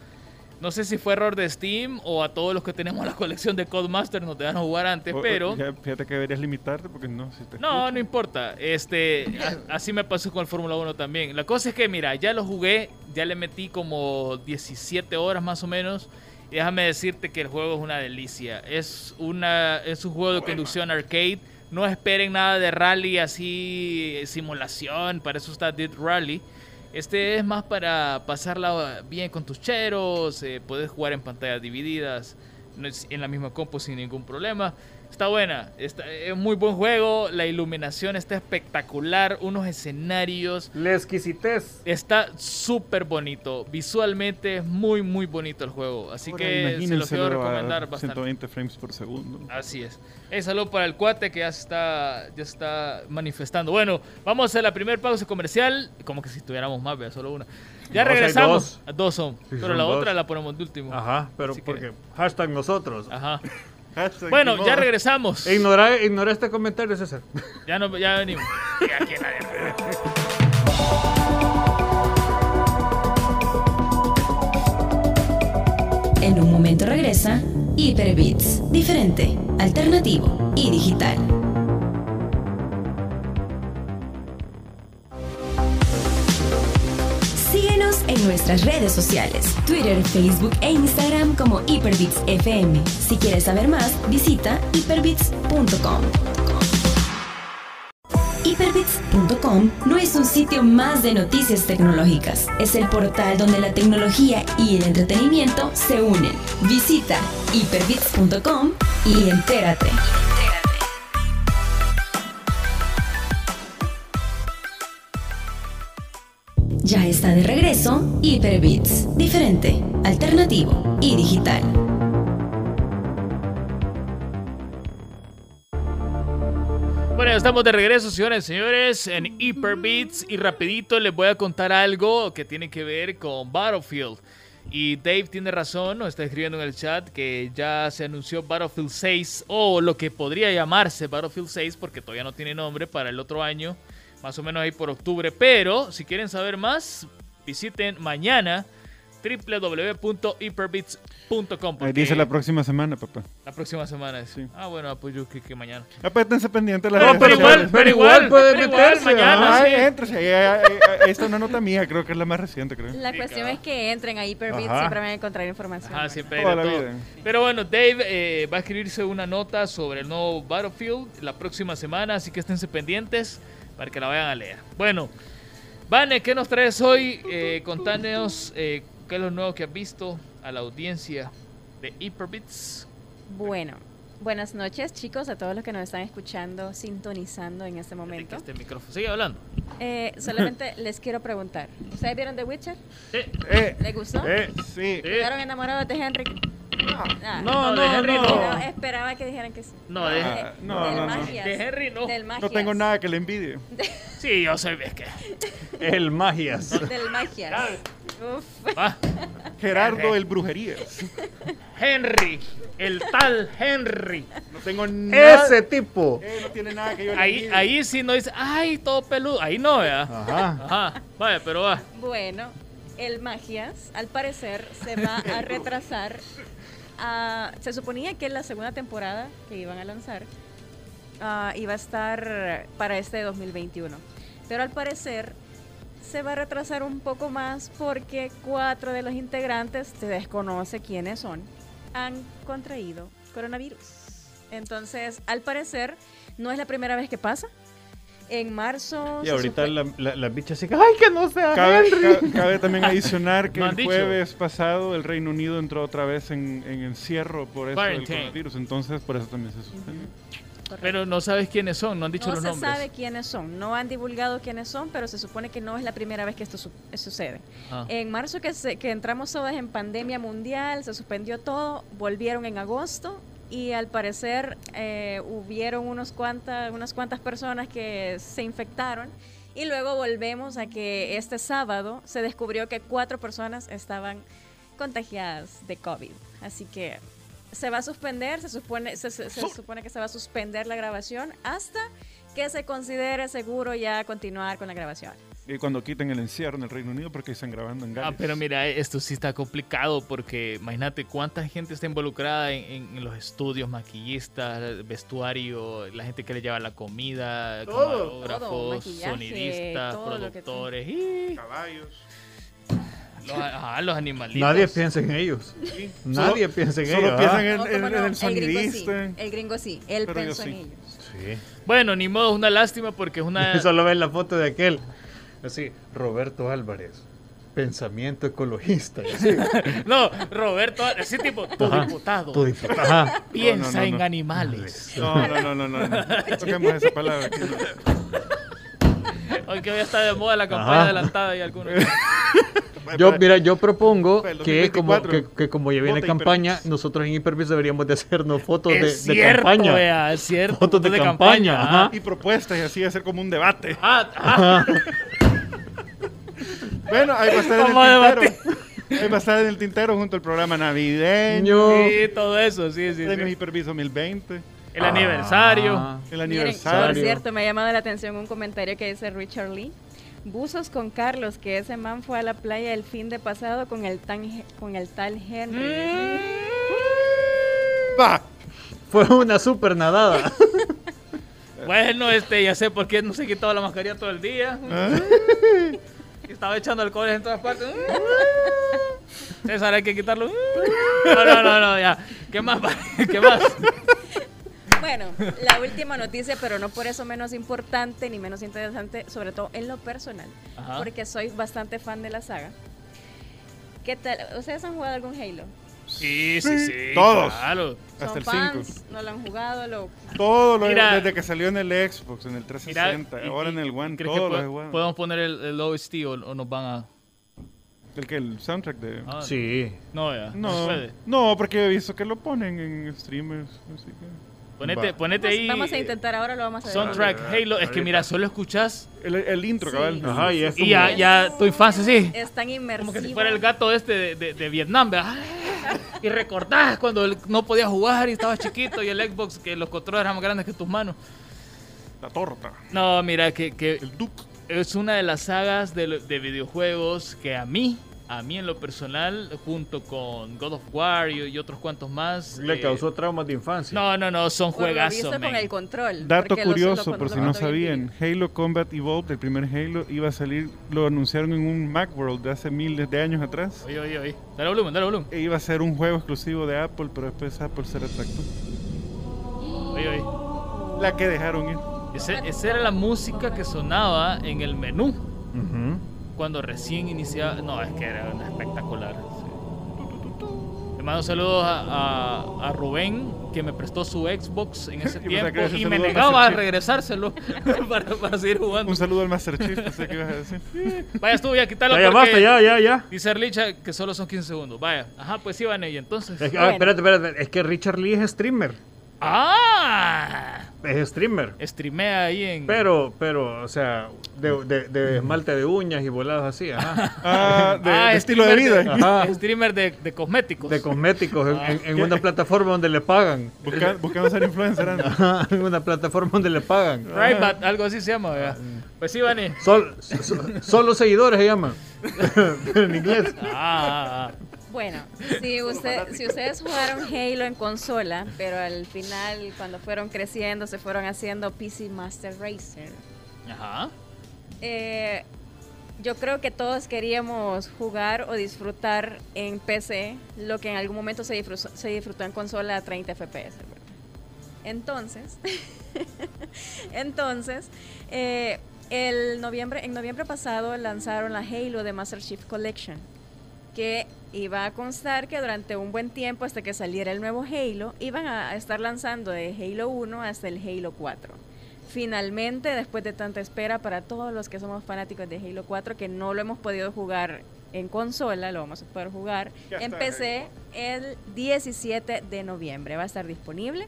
no sé si fue error de Steam o a todos los que tenemos la colección de Codemaster nos dejaron jugar antes, O- pero... ya, fíjate que deberías limitarte porque no, si te No, no importa. Este, a- así me pasó con el Fórmula 1 también. La cosa es que, mira, ya lo jugué, ya le metí como 17 horas más o menos. Y déjame decirte que el juego es una delicia. Es una es un juego de conducción arcade. No esperen nada de rally así, simulación. Para eso está Dead Rally. Este es más para pasarla bien con tus cheros. eh, puedes jugar en pantallas divididas. en la misma compu sin ningún problema. Está buena, está, es muy buen juego, la iluminación está espectacular, unos escenarios, La exquisitez. está súper bonito, visualmente es muy muy bonito el juego, así Ahora que se los quiero recomendar bastante. 120 frames por segundo. Así es. Saludo para el cuate que ya se está, ya está manifestando. Bueno, vamos a hacer la primera pausa comercial, como que si tuviéramos más, vea, solo una. Ya No, regresamos. dos. Dos son, pero son la dos. otra la ponemos de último. Ajá, pero Así que- porque hashtag nosotros. Ajá. Hashtag Bueno, ya regresamos. Ignora, ignora este comentario, César. Ya, no, ya venimos. Y aquí nadie- En un momento regresa Hyperbits, diferente, alternativo y digital. Nuestras redes sociales, Twitter, Facebook e Instagram como Hyperbits FM. Si quieres saber más, visita hyperbits.com. Hyperbits.com no es un sitio más de noticias tecnológicas, es el portal donde la tecnología y el entretenimiento se unen. Visita hyperbits.com y entérate. Ya está de regreso Hyperbits, diferente, alternativo y digital. Bueno, estamos de regreso, señores y señores, en Hyperbeats y rapidito les voy a contar algo que tiene que ver con Battlefield. Y Dave tiene razón, nos está escribiendo en el chat que ya se anunció Battlefield 6 o lo que podría llamarse Battlefield 6 porque todavía no tiene nombre para el otro año, más o menos ahí por octubre. Pero si quieren saber más, visiten mañana www.hyperbits.com. Ahí dice la próxima semana, papá. la próxima semana. es- Sí. Ah, bueno, pues yo creo que mañana. Apétense pendiente de las No, redes pero igual, pero igual, puede meterse, mañana, Ah, sí. ahí- ahí está una nota mía, creo que es la más reciente, creo. La cuestión es que entren a Hyperbit, Ajá. siempre van a encontrar información. Buena. siempre Toda la vida. Pero bueno, Dave eh, va a escribirse una nota sobre el nuevo Battlefield la próxima semana, así que esténse pendientes para que la vayan a leer. Bueno, Vane, ¿qué nos traes hoy? Eh, contanos eh, qué es lo nuevo que has visto a la audiencia de Hyperbits. Bueno, buenas noches chicos, a todos los que nos están escuchando, sintonizando en este momento. Este micrófono. Sigue hablando. Eh, solamente les quiero preguntar, ¿ustedes vieron The Witcher? Sí. Eh, ¿Les gustó? eh, sí. Sí. ¿Quedaron enamorados de Henry? Ah, No, No, de no, Henry no. esperaba que dijeran que sí. No, de, Ah, no, del no, no. Magias. de Henry no. Del Magias. No tengo nada que le envidie. Sí, yo soy. Es que. El Magias. Del Magias. Uf. Ah, Gerardo el Brujerías. Henry. El tal Henry. No tengo nada. Ese tipo. Eh, no tiene nada que yo le Ahí, envidie. ahí sí no dice, ay, todo peludo. Ahí no, vea. Ajá. Ajá. Vaya, pero va. Bueno, el Magias, al parecer, se va a retrasar. A- se suponía que la segunda temporada que iban a lanzar ah, iba a estar para este 2021. Pero al parecer se va a retrasar un poco más porque cuatro de los integrantes, se desconoce quiénes son, han contraído coronavirus. Entonces, al parecer, no es la primera vez que pasa. En marzo... Y se ahorita supe- la, la, la bicha así que, ay, que no sea Cabe, Henry. ca- cabe también adicionar que No el dicho. jueves pasado el Reino Unido entró otra vez en, en encierro por eso del coronavirus, entonces por eso también se suspendió. Correcto. Pero no sabes quiénes son, no han dicho no los se nombres. sabe quiénes son, no han divulgado quiénes son, pero se supone que no es la primera vez que esto su- sucede. Ah. En marzo que, se- que entramos todas en pandemia mundial, se suspendió todo, volvieron en agosto y al parecer eh, hubieron unos cuantas, unas cuantas personas que se infectaron y luego volvemos a que este sábado se descubrió que cuatro personas estaban contagiadas de COVID. Así que se va a suspender, se supone, se, se- se supone que se va a suspender la grabación hasta que se considere seguro ya continuar con la grabación. Y cuando quiten el encierro en el Reino Unido porque están grabando en Ah, Gales. pero mira, esto sí está complicado porque imagínate cuánta gente está involucrada en, en- en los estudios, maquillistas, vestuario, la gente que le lleva la comida, Todo, camarógrafos, sonidistas, todo productores, y Caballos. los, ajá, los animalitos. Nadie piensa en ellos. Nadie Solo- piensa en Solo ellos. piensan ah. en, No, en- cómo en no, el gringo sí, sonidista. el gringo sí, él pensó en sí. ellos. Sí. Bueno, ni modo, es una lástima porque es una... Solo ven la foto de aquel. Así, Roberto Álvarez. Pensamiento ecologista. así. No, Roberto, ese tipo, tu Ajá. diputado, Tu diputado. Ajá. piensa No, no, no, en no. animales. No, no, no, no, no. Toquemos esa palabra. aquí. Hoy que hoy está de moda la campaña Ajá. adelantada y algunos. Yo, mira, yo propongo el que como, 2024, que, que como ya viene vota campaña, nosotros en Hyperbits deberíamos de hacernos fotos de, es de cierto, campaña. vea, es cierto. Fotos de campaña, ajá. Y propuestas y así hacer como un debate. Ah, ah, Bueno, ahí va a estar en Vamos el tintero. Ahí va a estar en el tintero junto al programa navideño. Ño. sí, todo eso, sí, sí. Premios sí. Hipervis 2020. El aniversario. Ah. El Miren, por aniversario. cierto, me ha llamado la atención un comentario que dice Richard Lee. Buzos con Carlos, que ese man fue a la playa el fin de pasado con el, tan, con el tal Henry. Mm. Fue una super nadada. Bueno, este, ya sé por qué no se quitaba la mascarilla todo el día. Estaba echando alcohol en todas partes. César, hay que quitarlo. No, no, no, no, ya. ¿Qué más? ¿Qué más? Bueno, la última noticia, pero no por eso menos importante ni menos interesante, sobre todo en lo personal, Ajá. porque soy bastante fan de la saga. ¿Qué tal? ¿Ustedes han jugado algún Halo? Sí, sí, sí. Todos. Claro. Hasta ¿Son el fans? 5. ¿No lo han jugado? Lo... Todo lo Mira. desde que salió en el Xbox, en el Mira, 360, y- ahora y- en el One, ¿crees todo que lo jugado. podemos poner el, el OST o, o nos van a. El que el soundtrack de. Ah, Sí. No, ya. No, No, puede. no, porque he visto que lo ponen en streamers, así que. Ponete, Va. ponete Vamos, ahí. vamos a eh, intentar, ahora lo vamos a ver. Soundtrack Halo. Es que mira, solo escuchas El, el intro, Sí. cabal. Ajá, y es y ya, ya tu infancia sí. Es tan inmersivo. Como que si fuera el gato este de, de- de Vietnam, ¿verdad? Y recordás cuando no podía jugar y estabas chiquito y el Xbox, que los controles eran más grandes que tus manos. La torta. No, mira, que, que El Duke. es una de las sagas de, de videojuegos que a mí a mí en lo personal, junto con God of War y, y otros cuantos más. Le eh, causó traumas de infancia. No, no, no, son juegazos. visto con el control. Dato curioso, por si no sabían, Halo Combat Evolved, el primer Halo, iba a salir, lo anunciaron en un Macworld de hace miles de años atrás. Oye, oye, oye. Dale volumen, dale volumen. E iba a ser un juego exclusivo de Apple, pero después Apple se retractó. Oye, oye. La que dejaron ir. Ese- esa era la música que sonaba en el menú Ujú. Cuando recién iniciaba. No, es que era una espectacular. sí. Le mando saludos a, a- a Rubén, que me prestó su Xbox en ese tiempo y me negaba a regresárselo para, para seguir jugando. Un saludo al Master Chief, pensé que ibas a decir. Vaya, estuvo ya, quítalo. Ya, ya basta, ya, ya, ya. Dice Arlicha que solo son 15 segundos. Vaya, ajá, pues sí, van y entonces. Es que- ah, Bueno. espérate, espérate. Es que Richard Lee es streamer. ¡Ah! Es streamer. Streamea ahí en. Pero, pero, o sea, de, de, de esmalte de uñas y volados así, ajá. Ah, de, Ah, de estilo de streamer vida. Ajá. Streamer de, de cosméticos. De cosméticos en, en- en una plataforma donde le pagan. Busca- buscando ser influencer. anda. Ajá, en una plataforma donde le pagan. Rybat, algo así se llama, ¿verdad? Pues sí, Vani. Sol, so- solo seguidores se llama. en inglés. Ah, ah, ah. Bueno, si, usted, si ustedes jugaron Halo en consola, pero al final, cuando fueron creciendo, se fueron haciendo PC Master Racer. Ajá. eh, yo creo que todos queríamos jugar o disfrutar en PC lo que en algún momento se disfrutó, se disfrutó en consola a 30 FPS. ¿verdad? Entonces, entonces, eh, el noviembre, en noviembre pasado lanzaron la Halo de Master Chief Collection, que iba a constar que durante un buen tiempo, hasta que saliera el nuevo Halo, iban a estar lanzando de Halo 1 hasta el Halo 4. Finalmente, después de tanta espera para todos los que somos fanáticos de Halo 4, que no lo hemos podido jugar en consola, lo vamos a poder jugar en PC el 17 de noviembre. Va a estar disponible.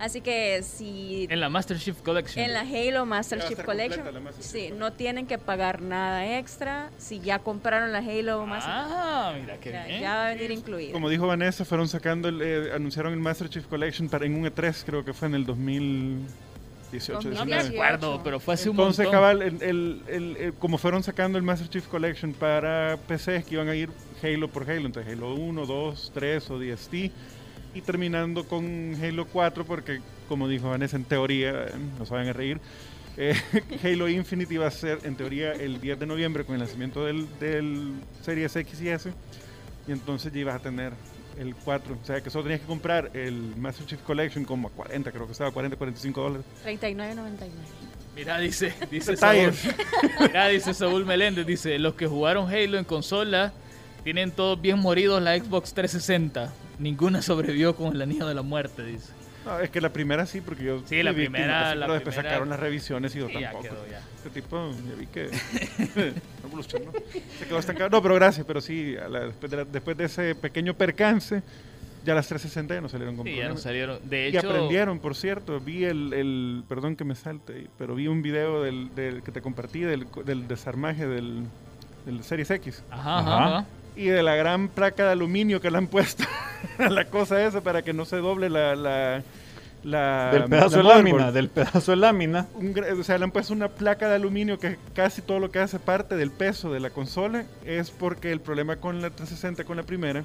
Así que si En la Master Chief Collection. en la Halo Master Chief Collection, Master Chief sí, Collection. no tienen que pagar nada extra. Si ya compraron la Halo Master Ah, mira qué ya, bien. ya va a venir incluida. Como dijo Vanessa, fueron sacando, el, eh, anunciaron el Master Chief Collection para, en un E3, creo que fue en el 2018. No me 19. acuerdo, pero fue hace un Entonces, cabal, el, el- el- el- como fueron sacando el Master Chief Collection para PC, que iban a ir Halo por Halo, entonces Halo 1, 2, 3 o DST, y terminando con Halo 4, porque como dijo Vanessa, en teoría, no vayan a reír, eh, Halo Infinite iba a ser en teoría el 10 de noviembre con el lanzamiento del, del Series X y S, y entonces ya ibas a tener el 4, o sea que solo tenías que comprar el Master Chief Collection como a 40, creo que estaba 40, 45 dólares. 39.99. Mira, dice, dice Saúl. Mira, dice Saúl Meléndez, dice, los que jugaron Halo en consola tienen todos bien moridos la Xbox 360. Ninguna sobrevivió con el anillo de la muerte, dice. No, es que la primera sí, porque yo Sí, la primera- la pero después primera- sacaron las revisiones y yo Y ya tampoco. quedó ya. Este tipo, ya vi que no evolucionó. Se quedó estancado. No, pero gracias, pero sí, a la- después, de la- después de ese pequeño percance, ya las 360 ya no salieron con Sí, ya no salieron. De Y hecho, aprendieron, por cierto, vi el, el- perdón que me salte, pero vi un video del, del- que te compartí del, del desarmaje del, del Series X ajá, ajá. Y de la gran placa de aluminio que le han puesto a la cosa esa para que no se doble la... la, la Del pedazo la de lámina, del pedazo de lámina. Un o sea, le han puesto una placa de aluminio que casi todo lo que hace parte del peso de la consola es porque el problema con la 360, con la primera,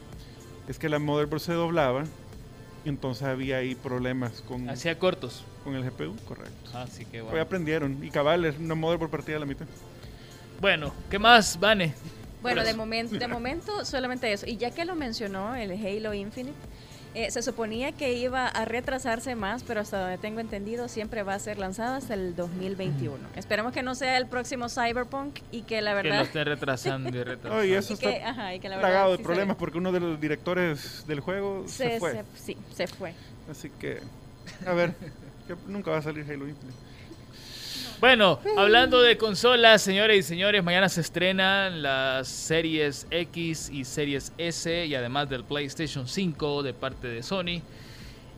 es que la motherboard se doblaba y entonces había ahí problemas con, Hacía cortos. con el GPU, correcto. Así que Pues bueno. aprendieron y cabal es una motherboard partida a la mitad. Bueno, ¿qué más, Vane? Bueno, de, momento de momento solamente eso. Y ya que lo mencionó, el Halo Infinite, eh, se suponía que iba a retrasarse más, pero hasta donde tengo entendido siempre va a ser lanzado hasta el 2021. Esperemos que no sea el próximo Cyberpunk y que la Que lo verdad... estén retrasando y retrasando. Eso y que, está ajá, y que la verdad de sí problemas porque uno de los directores del juego se, se- fue. se- sí, se fue. Así que, a ver, que nunca va a salir Halo Infinite. Bueno, hablando de consolas, señores y señores, mañana se estrenan las series X y series S y además del PlayStation 5 de parte de Sony.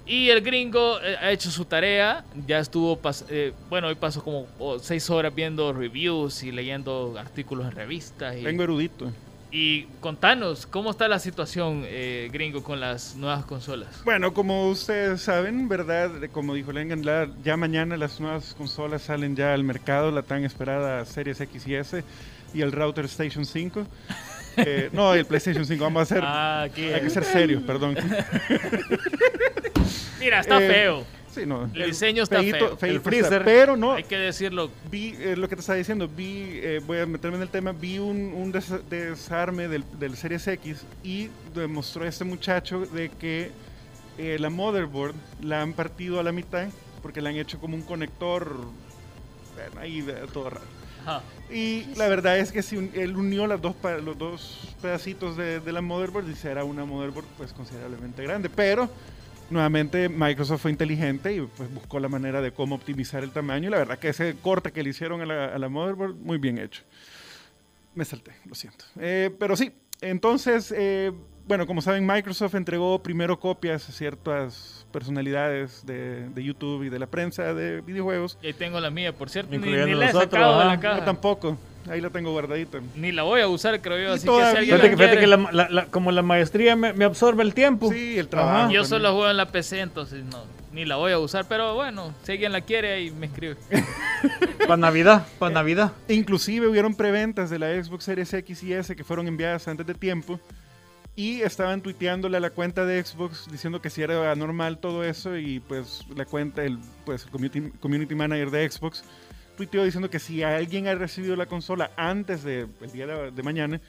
Y el gringo eh, ha hecho su tarea, ya estuvo, eh, bueno, hoy pasó como oh, seis horas viendo reviews y leyendo artículos en revistas. Vengo erudito. Y contanos, ¿cómo está la situación, eh, gringo, con las nuevas consolas? Bueno, como ustedes saben, ¿verdad? Como dijo Lengan, ya mañana las nuevas consolas salen ya al mercado, la tan esperada Series X y S y el router Station 5. Eh, no, el PlayStation 5. Vamos a hacer. Ah. Hay que ser serios, perdón. Mira, está Eh, feo. Sí, no. El diseño está feíto- feo. feíto El freezer. está, pero no. Hay que decirlo. Vi eh, lo que te estaba diciendo, vi, eh, voy a meterme en el tema, vi un, un des- desarme del, del Series X y demostró este muchacho de que eh, la motherboard la han partido a la mitad porque le han hecho como un conector bueno, ahí de- todo raro. Ajá. Y la verdad es que si un- él unió las dos, pa- los dos pedacitos de, de la motherboard y será una motherboard pues considerablemente grande. Pero nuevamente Microsoft fue inteligente y pues buscó la manera de cómo optimizar el tamaño. Y la verdad que ese corte que le hicieron a la, motherboard, muy bien hecho. Me salté, lo siento. Eh, pero sí, entonces, eh, bueno, como saben, Microsoft entregó primero copias a ciertas personalidades de, de YouTube y de la prensa de videojuegos. Y ahí tengo la mía, por cierto. Ni, ni Incluyendo la he sacado de la caja. Yo tampoco, ahí la tengo guardadita. Ni la voy a usar, creo yo. Y Así que si Fíjate que, fíjate que la- la- la- como la maestría me, me absorbe el tiempo. Sí, el trabajo. Ajá. Yo también. solo juego en la PC, entonces no, ni la voy a usar. Pero bueno, si alguien la quiere, ahí me escribe. Para Navidad, para Navidad. Inclusive hubieron preventas de la Xbox Series X y S que fueron enviadas antes de tiempo y estaban tuiteándole a la cuenta de Xbox diciendo que si era normal todo eso y pues la cuenta, el, pues, el community, community manager de Xbox tuiteó diciendo que si alguien ha recibido la consola antes del día de, de mañana,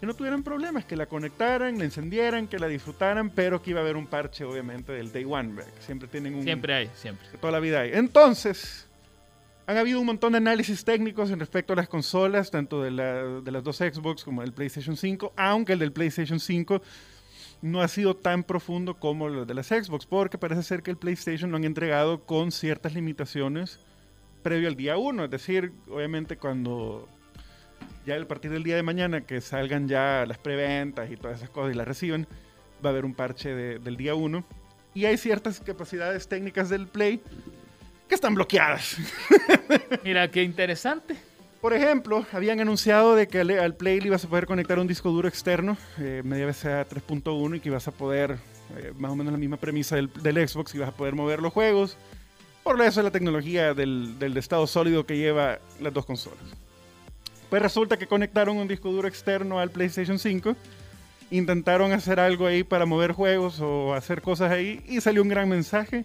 que no tuvieran problemas, que la conectaran, la encendieran, que la disfrutaran, pero que iba a haber un parche obviamente del Day One, que siempre tienen un... Siempre hay, siempre. que toda la vida hay. Entonces, han habido un montón de análisis técnicos en respecto a las consolas, tanto de, la- de las dos Xbox como del PlayStation 5, aunque el del PlayStation 5 no ha sido tan profundo como el de las Xbox, porque parece ser que el PlayStation lo han entregado con ciertas limitaciones previo al día 1, es decir, obviamente cuando ya a partir del día de mañana que salgan ya las preventas y todas esas cosas y las reciban, va a haber un parche de- del día 1 y hay ciertas capacidades técnicas del Play que están bloqueadas. Mira, qué interesante. Por ejemplo, habían anunciado de que al, al Play le ibas a poder conectar un disco duro externo, eh, media VCA 3.1, y que ibas a poder, eh, más o menos la misma premisa del, del Xbox, ibas a poder mover los juegos. Por eso es la tecnología del, del estado sólido que lleva las dos consolas. Pues resulta que conectaron un disco duro externo al PlayStation 5, intentaron hacer algo ahí para mover juegos o hacer cosas ahí, y salió un gran mensaje.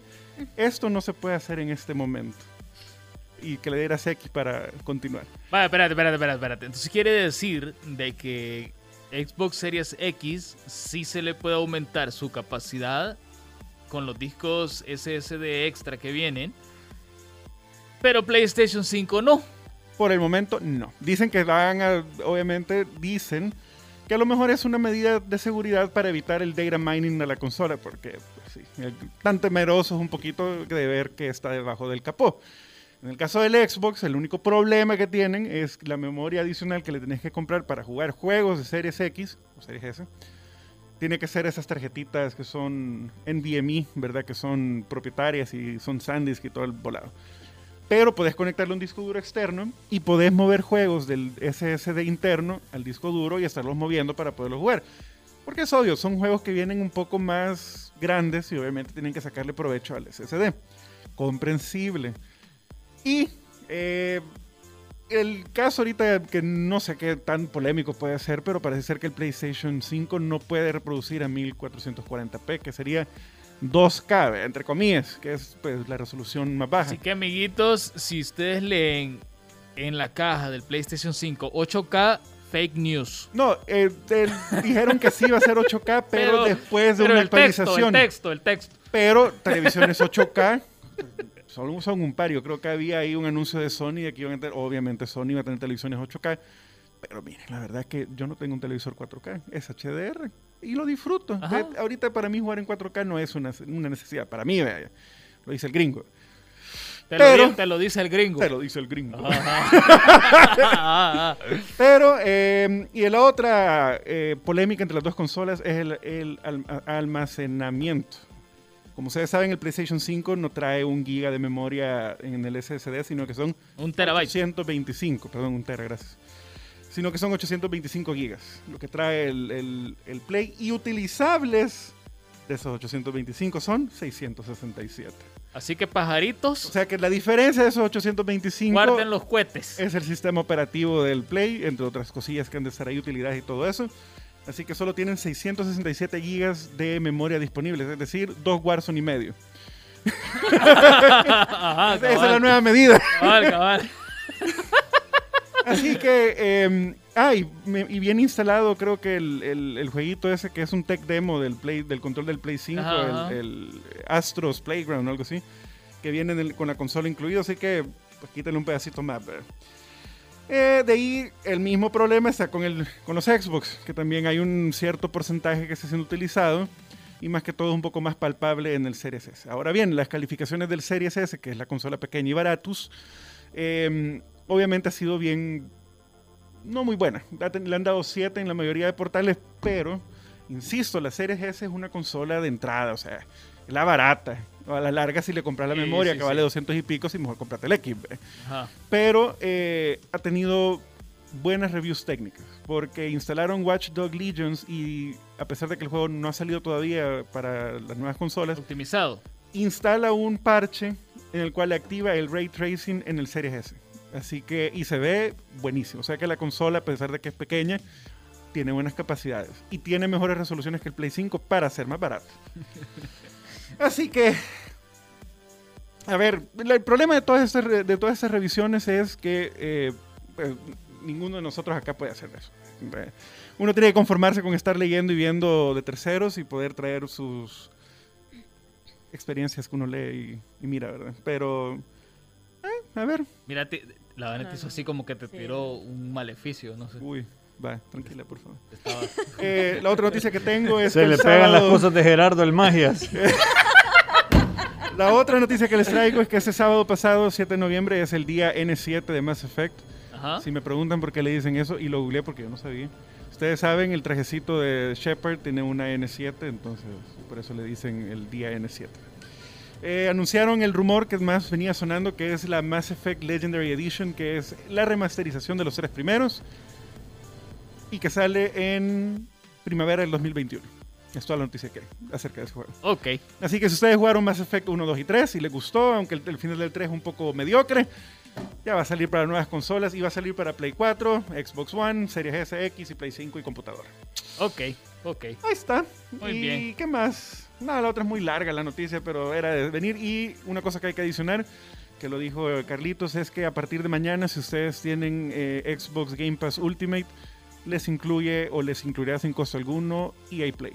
Esto no se puede hacer en este momento. Y que le dieras X para continuar. Vale, espérate, espérate, espérate, espérate. Entonces quiere decir de que Xbox Series X sí se le puede aumentar su capacidad con los discos SSD extra que vienen, pero PlayStation 5 no. Por el momento, no. Dicen que van a, obviamente, dicen que a lo mejor es una medida de seguridad para evitar el data mining de la consola, porque pues, sí, tan temerosos un poquito de ver que está debajo del capó. En el caso del Xbox, el único problema que tienen es la memoria adicional que le tenés que comprar para jugar juegos de Series X o Series S. Tiene que ser esas tarjetitas que son NVMe, ¿verdad? Que son propietarias y son SanDisk y todo el volado pero podés conectarle un disco duro externo y podés mover juegos del SSD interno al disco duro y estarlos moviendo para poderlos jugar. Porque es obvio, son juegos que vienen un poco más grandes y obviamente tienen que sacarle provecho al SSD. Comprensible. Y eh, el caso ahorita que no sé qué tan polémico puede ser, pero parece ser que el PlayStation 5 no puede reproducir a 1440p, que sería 2K, entre comillas, que es pues, la resolución más baja. Así que amiguitos, si ustedes leen en la caja del PlayStation 5 8K, fake news. No, eh, dijeron que sí iba a ser 8K, pero, después de pero una el texto, actualización. el texto, el texto. Pero televisiones 8K, solo son un par. Yo creo que había ahí un anuncio de Sony de que iban a tener, obviamente Sony iba a tener televisiones 8K. Pero miren, la verdad es que yo no tengo un televisor 4K, es HDR y lo disfruto. Ajá. Ahorita para mí jugar en 4K no es una, una necesidad, para mí, vaya. Lo dice el gringo. Te, Pero- lo, te lo dice el gringo. Te lo dice el gringo. Pero, eh, y la otra eh, polémica entre las dos consolas es el, almacenamiento. Como ustedes saben, el PlayStation 5 no trae un giga de memoria en el SSD, sino que son Un terabyte. 825, perdón, un tera, gracias. Sino que son 825 gigas, lo que trae el, el- el Play. Y utilizables de esos 825 son 667. Así que pajaritos, O sea que la diferencia de esos 825 guarden los cohetes. es el sistema operativo del Play, entre otras cosillas que han de estar ahí, utilidades y todo eso. Así que solo tienen 667 gigas de memoria disponibles, es decir, dos Warzone y medio. Ajá, Esa es la nueva medida. cabal, cabal. Así que, eh, ah, y, bien instalado creo que el, el- el jueguito ese que es un tech demo del Play, del control del Play 5, Ajá, ajá. el, el Astros Playground o algo así, que viene en con la consola incluida, así que pues quítale un pedacito más. Eh, de ahí el mismo problema está con, el, con los Xbox, que también hay un cierto porcentaje que está siendo utilizado y más que todo un poco más palpable en el Series S. Ahora bien, las calificaciones del Series S, que es la consola pequeña y baratus, eh, obviamente ha sido bien, no muy buena. Le han dado 7 en la mayoría de portales, pero, insisto, la Series S es una consola de entrada, o sea, es la barata. A la larga, si le compras la Sí, memoria, sí, que sí. vale 200 y pico, si mejor comprate el X. Ajá. pero eh, ha tenido buenas reviews técnicas porque instalaron Watchdog Legions y a pesar de que el juego no ha salido todavía para las nuevas consolas, Optimizado. instala un parche en el cual activa el ray tracing en el Series S. Así que, y se ve buenísimo. O sea que la consola, a pesar de que es pequeña, tiene buenas capacidades y tiene mejores resoluciones que el Play 5 para ser más barato. Así que, a ver, el problema de todas estas, de todas estas revisiones es que eh, pues, ninguno de nosotros acá puede hacer eso. Eh, Uno tiene que conformarse con estar leyendo y viendo de terceros y poder traer sus experiencias que uno lee y, y mira, ¿verdad? Pero, eh, a ver, Mira, te- la verdad te hizo así como que te Sí. tiró un maleficio, no sé. uy, va, tranquila, por favor. Estaba- Eh, la otra noticia que tengo es Se que le el pegan las sábado- cosas de Gerardo el Magias. La otra noticia que les traigo es que ese sábado pasado, 7 de noviembre, es el día N7 de Mass Effect. Ajá. Si me preguntan por qué le dicen eso, y lo googleé porque yo no sabía. Ustedes saben, el trajecito de Shepard tiene una N7, entonces por eso le dicen el día N7. Eh, anunciaron el rumor que más venía sonando, que es la Mass Effect Legendary Edition, que es la remasterización de los tres primeros, y que sale en primavera del 2021. Es toda la noticia que hay acerca de ese juego. Ok. Así que si ustedes jugaron Mass Effect 1, 2 y 3 y les gustó, aunque el, el final del 3 es un poco mediocre, ya va a salir para nuevas consolas y va a salir para Play 4, Xbox One, Series S, X y Play 5 y computadora. Ok. Ok. Ahí está. Muy y bien. qué más? Nada, la otra es muy larga la noticia, pero era de venir. Y una cosa que hay que adicionar, que lo dijo eh, Carlitos, es que a partir de mañana, si ustedes tienen eh, Xbox Game Pass Ultimate, les incluye o les incluirá sin costo alguno EA Play.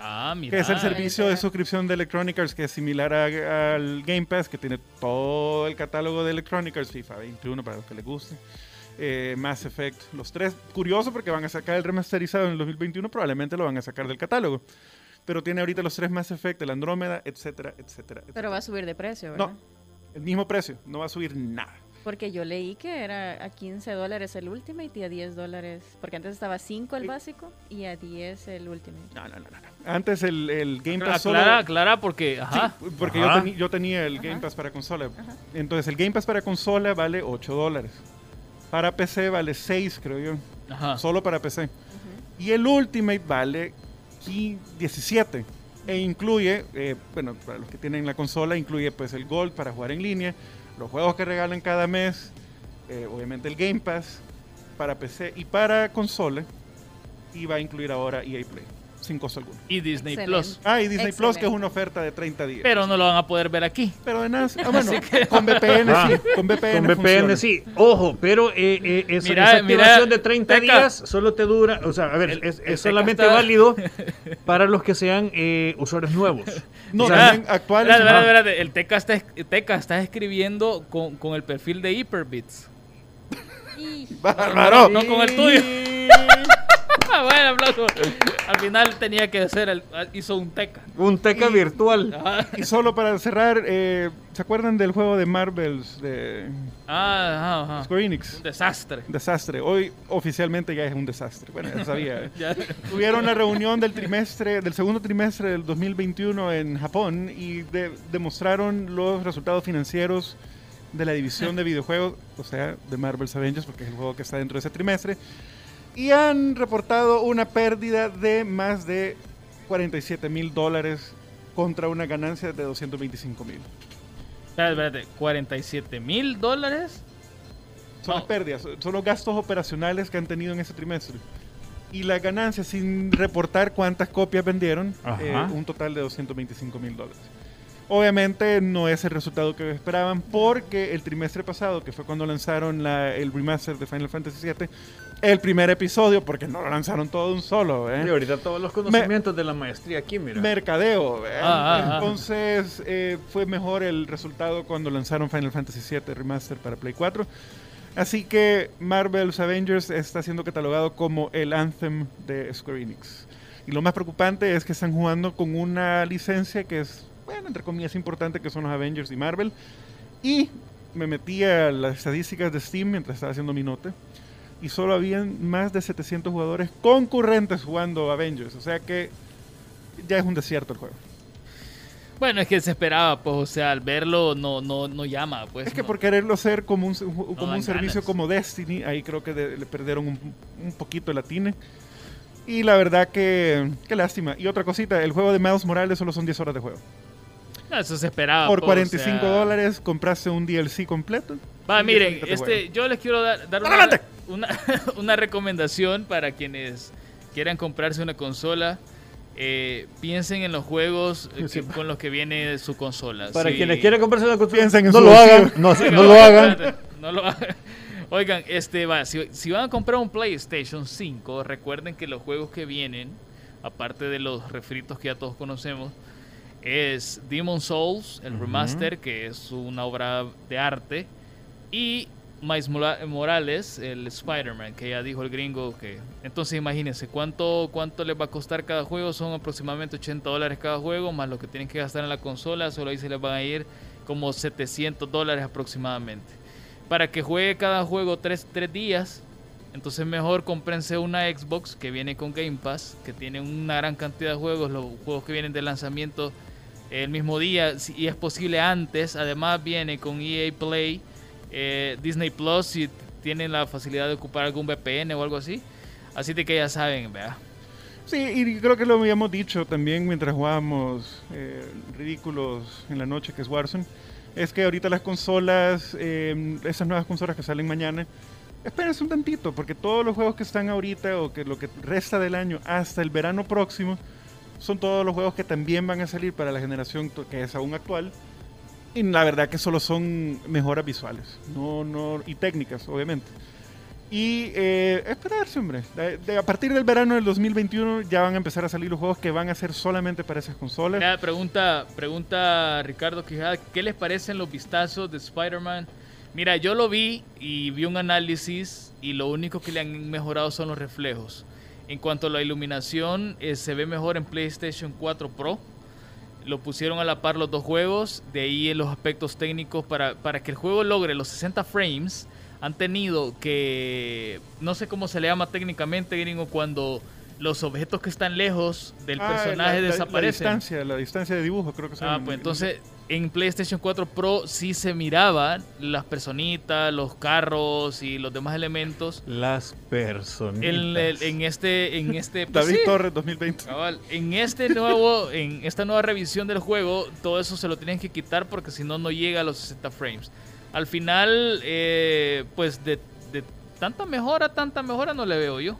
Ah, mira. Que es el Ah, servicio de suscripción de Electronic Arts, que es similar a- al Game Pass, que tiene todo el catálogo de Electronic Arts, FIFA 21 para los que les guste. eh, Mass Effect, los tres. Curioso porque van a sacar el remasterizado en el 2021, probablemente lo van a sacar del catálogo. Pero tiene ahorita los tres Mass Effect, el Andrómeda, etcétera, etcétera. Pero etcétera. va a subir de precio, ¿verdad? No, el mismo precio, no va a subir nada. Porque yo leí que era a 15 dólares el Ultimate y a 10 dólares. Porque antes estaba a 5 el básico y a 10 el Ultimate. No, no, no, no. no. Antes el, el Game Pass solo... Aclara, aclara porque. Ajá. Sí, porque yo, Ajá. teni- yo tenía el Game. Pass para consola. Ajá. Entonces el Game Pass para consola vale 8 dólares. Para PC vale 6, creo yo. Ajá. Solo para PC. Y el Ultimate vale 17. E incluye, eh, bueno, para los que tienen la consola, incluye pues el Gold para jugar en línea, los juegos que regalan cada mes, eh, obviamente el Game Pass para PC y para consola. Y va a incluir ahora EA Play, sin costo alguno. Y Disney Excelente. Plus. Ah, y Disney Plus, que es una oferta de 30 días. Pero no lo van a poder ver aquí. Pero de nada, ah, bueno, con VPN Ah, sí, con VPN, Con VPN funciona. sí. Ojo, pero eh, eh, esa, Mira, esa mira, activación de 30 Teca. días solo te dura, o sea, a ver, El- es, el es Teca solamente está- válido para los que sean eh, usuarios nuevos. No, O sea, también actuales. Espérate, no. espérate, espérate. El Teca está, es- Teca está escribiendo con, con el perfil de Hyperbits. Bárbaro. No con el tuyo. Ah, bueno, aplauso. Al final tenía que hacer el. Hizo un Teca. Un teca virtual. Ajá. Y solo para cerrar, eh, ¿se acuerdan del juego de Marvels de Ah, ajá, ajá. Square Un Enix? desastre. Desastre. Hoy oficialmente ya es un desastre. Bueno, ya sabía. Ya. Tuvieron la reunión del trimestre, del segundo trimestre del 2021 en Japón y de- demostraron los resultados financieros de la división de videojuegos, o sea, de Marvel's Avengers, porque es el juego que está dentro de ese trimestre. Y han reportado una pérdida de más de 47 mil dólares contra una ganancia de 225 mil. Espérate, espérate, 47 mil dólares. Son las pérdidas, son los gastos operacionales que han tenido en ese trimestre. Y la ganancia, sin reportar cuántas copias vendieron, eh, un total de 225 mil dólares. Obviamente no es el resultado que esperaban porque el trimestre pasado, que fue cuando lanzaron la- el remaster de Final Fantasy VII, el primer episodio, porque no lo lanzaron todo de un solo, ¿eh? Y ahorita todos los conocimientos de la maestría aquí, mira. mercadeo. ¿eh? Ah, ah, ah. Entonces eh, fue mejor el resultado cuando lanzaron Final Fantasy VII Remaster para Play 4. Así que Marvel's Avengers está siendo catalogado como el anthem de Square Enix. Y lo más preocupante es que están jugando con una licencia que es, bueno, entre comillas, importante, que son los Avengers y Marvel. Y me metí a las estadísticas de Steam mientras estaba haciendo mi nota. Y solo habían más de 700 jugadores concurrentes jugando Avengers. O sea que ya es un desierto el juego. Bueno, es que se esperaba, pues, o sea, al verlo no, no, no llama, pues. es que no. por quererlo hacer como un, como un servicio ganas. como Destiny, ahí creo que de- le perdieron un, un poquito el atine. Y la verdad que, qué lástima. Y otra cosita, el juego de Miles Morales solo son 10 horas de juego. No, eso se esperaba. Por pues, o 45 sea. dólares compraste un DLC completo. Va, miren, este, yo les quiero dar, dar una, una, una recomendación para quienes quieran comprarse una consola. Eh, piensen en los juegos eh, Sí. que- con los que viene su consola. Para Sí. quienes quieren comprarse la consola, Piensen en no su lo hagan. No, Oigan, no lo hagan. no lo hagan. Oigan, este va, si, si van a comprar un PlayStation 5, recuerden que los juegos que vienen, aparte de los refritos que ya todos conocemos, es Demon Souls, el remaster, que es una obra de arte, y Miles Mora- Morales, el Spider-Man, que ya dijo el gringo que... Entonces imagínense, ¿cuánto, ¿cuánto les va a costar cada juego? Son aproximadamente 80 dólares cada juego, más lo que tienen que gastar en la consola, solo ahí se les van a ir como 700 dólares aproximadamente. Para que juegue cada juego 3, días, entonces mejor cómprense una Xbox que viene con Game Pass, que tiene una gran cantidad de juegos, los juegos que vienen de lanzamiento el mismo día, y es posible antes, además viene con EA Play, eh, Disney Plus, si tienen la facilidad de ocupar algún VPN o algo así. Así de que ya saben, ¿verdad? Sí, y creo que lo habíamos dicho también mientras jugábamos eh, ridículos en la noche, que es Warzone. Es que ahorita las consolas, eh, esas nuevas consolas que salen mañana, espérense un tantito, porque todos los juegos que están ahorita o que lo que resta del año hasta el verano próximo son todos los juegos que también van a salir para la generación que es aún actual. Y la verdad que solo son mejoras visuales, no, no, y técnicas, obviamente. Y eh, esperarse, hombre. De- de- a partir del verano del 2021 ya van a empezar a salir los juegos que van a ser solamente para esas consolas. Mira, pregunta, pregunta Ricardo Quijada, ¿qué les parecen los vistazos de Spider-Man? Mira, yo lo vi y vi un análisis y lo único que le han mejorado son los reflejos. En cuanto a la iluminación, eh, se ve mejor en PlayStation 4 Pro. Lo pusieron a la par los dos juegos, de ahí en los aspectos técnicos para, para que el juego logre los 60 frames. Han tenido que, no sé cómo se le llama técnicamente, gringo, cuando los objetos que están lejos del Ah, personaje la- la- La, desaparecen. distancia, la distancia de dibujo, creo que se Ah, pues entonces en PlayStation 4 Pro sí se miraban las personitas, los carros y los demás elementos. Las personitas. En, el- en este, en este, pues David sí, Torres 2020. cabal, en este nuevo, en esta nueva revisión del juego, todo eso se lo tienen que quitar porque si no no llega a los 60 frames. Al final, eh, pues de, de tanta mejora, tanta mejora no le veo yo.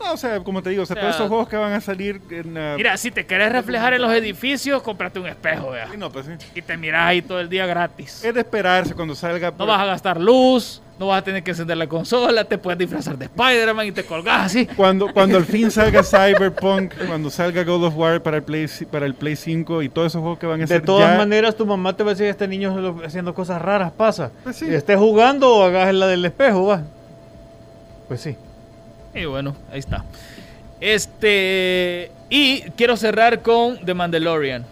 No, o sea, como te digo, o sea, O sea, todos estos juegos que van a salir en la... Mira, si te querés reflejar en los edificios, cómprate un espejo, vea. Sí, no, pues sí. Y te miras ahí todo el día gratis. Es de esperarse cuando salga... No por- vas a gastar luz, no vas a tener que encender la consola, te puedes disfrazar de Spider-Man y te colgas así. Cuando, cuando al fin salga Cyberpunk, cuando salga God of War para el Play, para el Play 5 y todos esos juegos que van a De ser todas ya- maneras, tu mamá te va a decir, este niño haciendo cosas raras, pasa. Pues sí. Y esté jugando o hagas la del espejo, va. Pues sí. Y bueno, ahí está. Este. Y quiero cerrar con The Mandalorian.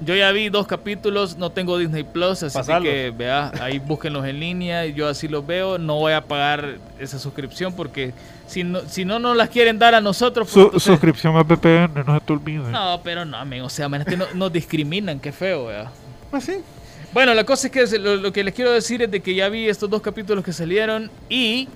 Yo ya vi dos capítulos, no tengo Disney Plus, así Pasarlos. que vea, ahí búsquenlos en línea, yo así los veo, no voy a pagar esa suscripción porque si no, si no nos las quieren dar a nosotros, pues Su- entonces- suscripción a VPN, no se te olvide. No, pero no, amigo, o sea, man, es que no- nos discriminan, qué feo, vea. Pues sí. Bueno, la cosa es que lo, lo que les quiero decir es de que ya vi estos dos capítulos que salieron y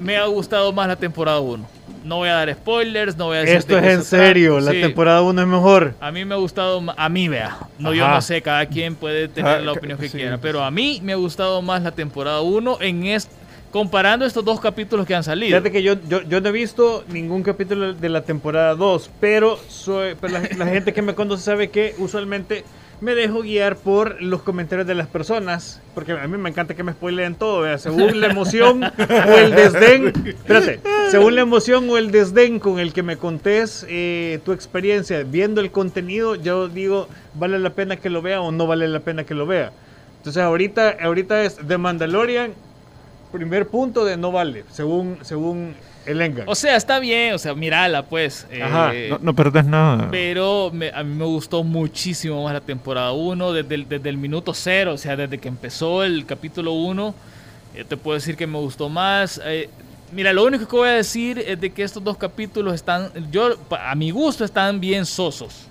me ha gustado más la temporada 1. No voy a dar spoilers, no voy a decir Esto es en serio, la Sí. temporada 1 es mejor. A mí me ha gustado, a mí vea, no yo no sé, cada quien puede tener Ah, la opinión que sí. quiera, pero a mí me ha gustado más la temporada 1 en es, comparando estos dos capítulos que han salido. Fíjate que yo, yo, yo no he visto ningún capítulo de la temporada 2, pero, soy, pero la, la gente que me conoce sabe que usualmente me dejo guiar por los comentarios de las personas, porque a mí me encanta que me spoileen todo, según la emoción o el desdén, espérate, según la emoción o el desdén con el que me contés eh, tu experiencia viendo el contenido, yo digo, vale la pena que lo vea o no vale la pena que lo vea. Entonces ahorita, ahorita es The Mandalorian, primer punto de no vale, según, según el Engan. O sea, está bien, o sea, mírala pues. Ajá. eh, No, no perdés nada. Pero me- a mí me gustó muchísimo más la temporada 1, desde el, desde el minuto cero, o sea, desde que empezó el capítulo 1, eh, te puedo decir que me gustó más. Eh, mira, lo único que voy a decir es de que estos dos capítulos están, yo, a mi gusto, están bien sosos.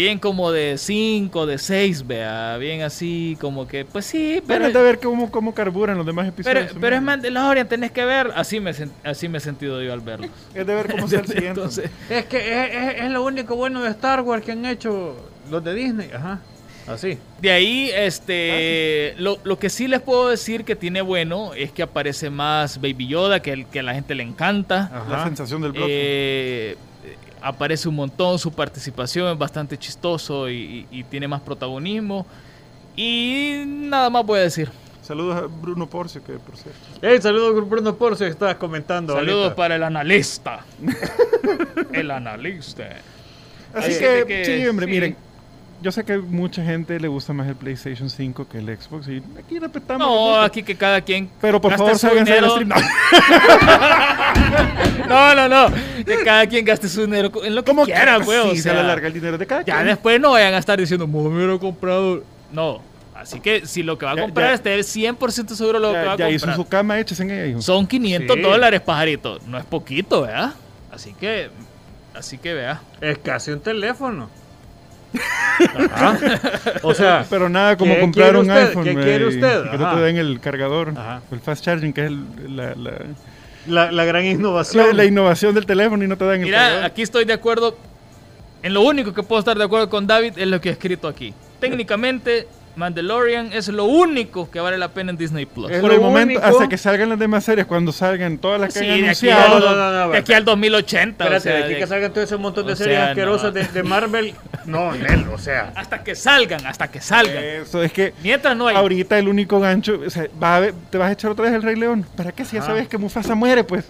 Bien como de 5, de 6, vea, bien así, como que, pues sí, pero... Pero de ver cómo, cómo carburan los demás Pero, episodios. pero es Mandalorian, tenés que ver, así me, así me he sentido yo al verlo. Es de ver cómo está el siguiente. Entonces, Es que es, es- es lo único bueno de Star Wars que han hecho los de Disney. Ajá. Así. De ahí, este, lo, lo que sí les puedo decir que tiene bueno es que aparece más Baby Yoda, que, el- que a la gente le encanta. Ajá. La sensación del bloque. Eh, aparece un montón, su participación es bastante chistoso y, y- y tiene más protagonismo. Y nada más voy a decir. Saludos a Bruno Porcio, que por cierto. Hey, saludos Bruno Porcio, que estabas comentando. Saludos ahorita. para el analista. el analista. Así que, sí, hombre, sí. miren. Yo sé que mucha gente le gusta más el PlayStation 5 que el Xbox. Y aquí respetamos. No, aquí que cada quien. Pero por favor, del dinero. stream. No. No, no, no. Que cada quien gaste su dinero en lo que ¿Cómo quiera, pues. o sí, se sea, le larga el dinero de cada Ya quien? después no vayan a estar diciendo, me hubiera comprado. No. Así que si lo que va a Ya- comprar, ya- esté 100% seguro de lo que va Ya, a ya hizo comprar. su cama, échese en ella, hijo. Son 500 Sí. dólares, pajarito. No es poquito, ¿verdad? Así que. Así que vea. Es casi un teléfono. Ajá. O sea, Pero nada como ¿Qué comprar un usted? iPhone. ¿Qué güey, quiere usted? y Que no te den el cargador. Ajá. El fast charging, que es el- la, la, la, la gran innovación. la- la innovación del teléfono y no te dan el Mira, cargador. aquí estoy de acuerdo. En lo único que puedo estar de acuerdo con David es lo que he escrito aquí. Técnicamente, Mandalorian es lo único que vale la pena en Disney Plus. Es Por el momento, único- hasta que salgan las demás series, cuando salgan todas las que Sí, han aquí, anunciado. al, No, no, no, de aquí al 2080. o Espérate, sea, de aquí de- que salgan todo ese montón de o series sea, asquerosas no. de, de Marvel. No, Nel, o sea. Hasta que salgan, hasta que salgan. Eso es que Mientras no hay. ahorita el único gancho, o sea, va a ver- te vas a echar otra vez el Rey León. ¿Para qué? Si ya sabes que Mufasa muere, pues.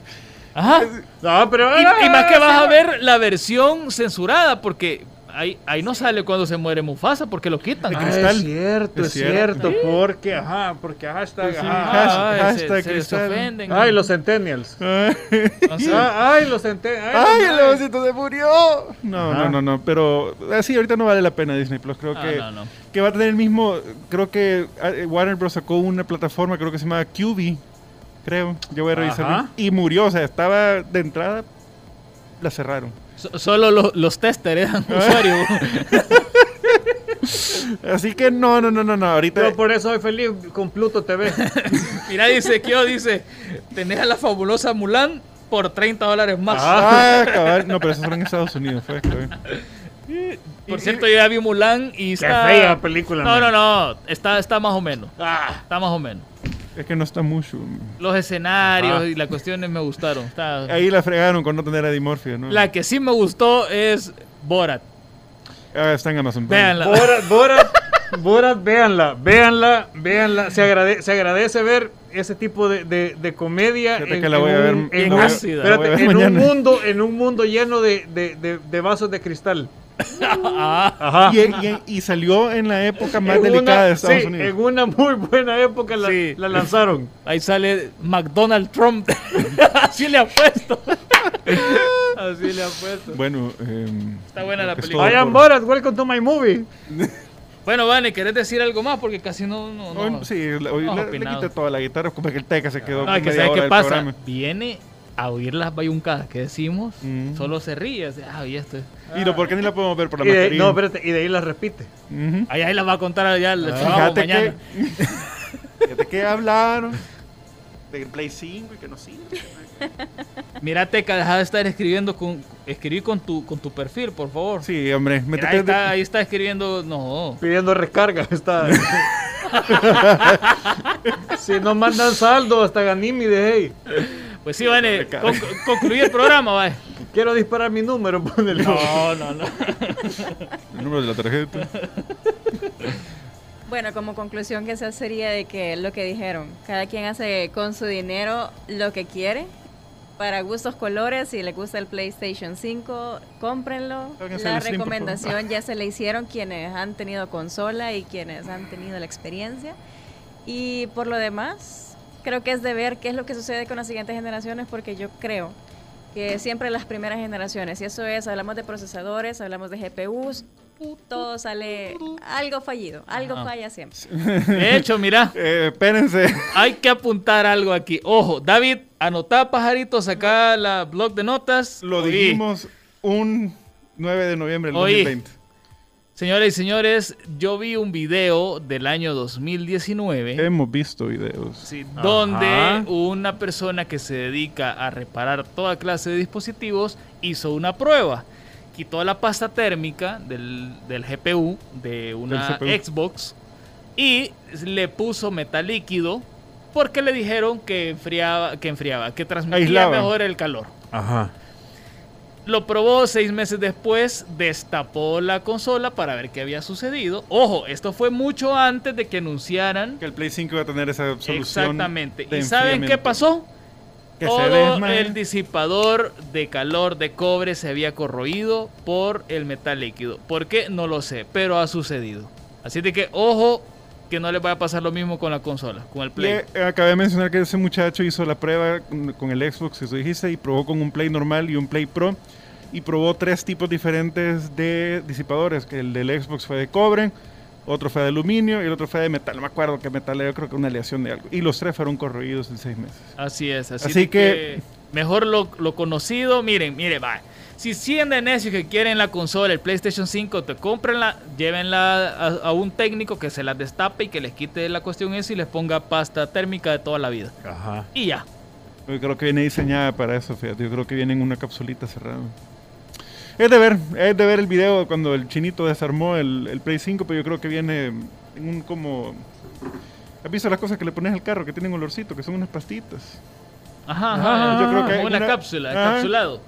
Ajá. No, pero. Y, y más que vas a ver la versión censurada, porque ahí, ahí no sale cuando se muere Mufasa, porque lo quitan. Ah, Cristal. es cierto, Es es cierto. cierto, porque, ajá, porque hashtag, Pues sí, ajá. Ay, Hashtag se- se- ofenden. Ay, los centennials. Entonces, Ah, ay, los centennials. ¡Ay, el no, leoncito se murió! No, Ajá. no, no, no, pero así ahorita no vale la pena Disney Plus. Creo ah, que, no, no. que va a tener el mismo. Creo que eh, Warner Bros. sacó una plataforma, creo que se llama QB. Creo, yo voy a revisar. Ajá. Y murió, o sea, estaba de entrada, la cerraron. So- solo lo- los testers eran usuarios. Así que no, no, no, no, no. Ahorita. Yo por eso soy feliz con Pluto TV. Mira, dice Kyo, dice, tenés a la fabulosa Mulan por 30 dólares más. Ah, cabal. No, pero eso fue en Estados Unidos, fue. Por cierto, yo ya vi Mulan y Qué está... fea película. No, man. no, no, está, está más o menos. Ah, Está más o menos. Es que no está mucho. Los escenarios Ajá. y las cuestiones me gustaron. Está- Ahí la fregaron con no tener a Dimorphia, ¿no? La que sí me gustó es Borat. Ah, está en Amazon. Véanla. Borat, Borat, Borat, véanla, véanla, véanla. Se, agrade- se agradece ver ese tipo de, de- de comedia Fíjate que la voy a ver- la en voy un- a- espérate, la voy a ver en un mundo, en un mundo lleno de, de- de- de vasos de cristal. Ah, Ajá. Y, y- y salió en la época más En delicada una- de Estados sí, Unidos. En una muy buena época la, Sí. la lanzaron. ahí sale McDonald Trump. Así le ha puesto. Así le ha puesto. Bueno, em, Está buena la película. I am por- Borat, welcome to my movie. Bueno, Vane, ¿querés decir algo más? Porque casi no... no, no. Hoy, sí, le- hoy no le, le quité toda la guitarra, como que el teca se quedó No, con es que media ¿sabes hora qué del pasa? programa. Viene a oír las bayuncadas que decimos, Mm. solo se ríe. así, Ah, y esto. es- Y no, ¿por qué ni la podemos ver por la Y de, no, espérate, y de ahí la repite. Ujú. Ahí, ahí las va a contar ya el trabajo Fíjate mañana. que, fíjate que hablaron. del Play 5 y que no sirve. Mira, Teca, deja de estar escribiendo con. Escribir con tu, con tu perfil, por favor. Sí, hombre, Mira, ahí, de- está, ahí está escribiendo. No. Pidiendo recarga. Está. si no mandan saldo, hasta Ganímide, hey. Pues sí, Vane, Recarga. con, concluye el programa, vaya. Quiero disparar mi número, ponele. No, no, no. el número de la tarjeta. Bueno, como conclusión que esa sería de que lo que dijeron, cada quien hace con su dinero lo que quiere. Para gustos colores, si le gusta el PlayStation 5, cómprenlo. La recomendación ya se le hicieron quienes han tenido consola y quienes han tenido la experiencia. Y por lo demás, creo que es de ver qué es lo que sucede con las siguientes generaciones, porque yo creo que siempre las primeras generaciones, y eso es, hablamos de procesadores, hablamos de GPUs, todo sale algo fallido, algo falla siempre. De hecho, mira, Eh, espérense. hay que apuntar algo aquí. Ojo, David, anotá pajaritos acá la blog de notas. Lo Oí. dijimos un 9 de noviembre del Oí. 2020. Señoras y señores, yo vi un video del año 2019. Hemos visto videos. Sí, Ajá. donde una persona que se dedica a reparar toda clase de dispositivos hizo una prueba. Quitó la pasta térmica del, del GPU de una CPU. Xbox y le puso metal líquido porque le dijeron que enfriaba, que enfriaba, que transmitía Aislaba. mejor el calor. Ajá. Lo probó seis meses después, destapó la consola para ver qué había sucedido. Ojo, esto fue mucho antes de que anunciaran Que el Play 5 iba a tener esa solución. Exactamente. ¿Y saben qué pasó? Que Todo el disipador de calor de cobre se había corroído por el metal líquido. ¿Por qué? No lo sé, pero ha sucedido. Así de que ojo que no les vaya a pasar lo mismo con la consola, con el Play. eh, acabé de mencionar que ese muchacho hizo la prueba con con el Xbox, eso dijiste, y probó con un Play normal y un Play Pro. Y probó tres tipos diferentes de disipadores, que el del Xbox fue de cobre, otro fue de aluminio y el otro fue de metal. No me acuerdo qué metal era, yo creo que una aleación de algo. Y los tres fueron corroídos en seis meses. Así es, así, Así que- que, mejor lo, lo conocido, miren, miren, va. Si siguen de necios que quieren la consola, el PlayStation 5, te comprenla, llévenla a, a un técnico que se la destape y que les quite la cuestión esa y les ponga pasta térmica de toda la vida. Ajá. Y ya. Yo creo que viene diseñada para eso, fíjate. Yo creo que viene en una capsulita cerrada. Es de ver, es de ver el video cuando el chinito desarmó el, el Play 5, pero yo creo que viene en un como... ¿Has visto las cosas que le pones al carro que tienen olorcito, que son unas pastitas? Ajá, Ajá, ajá, yo creo que como una, una- cápsula, ajá. encapsulado.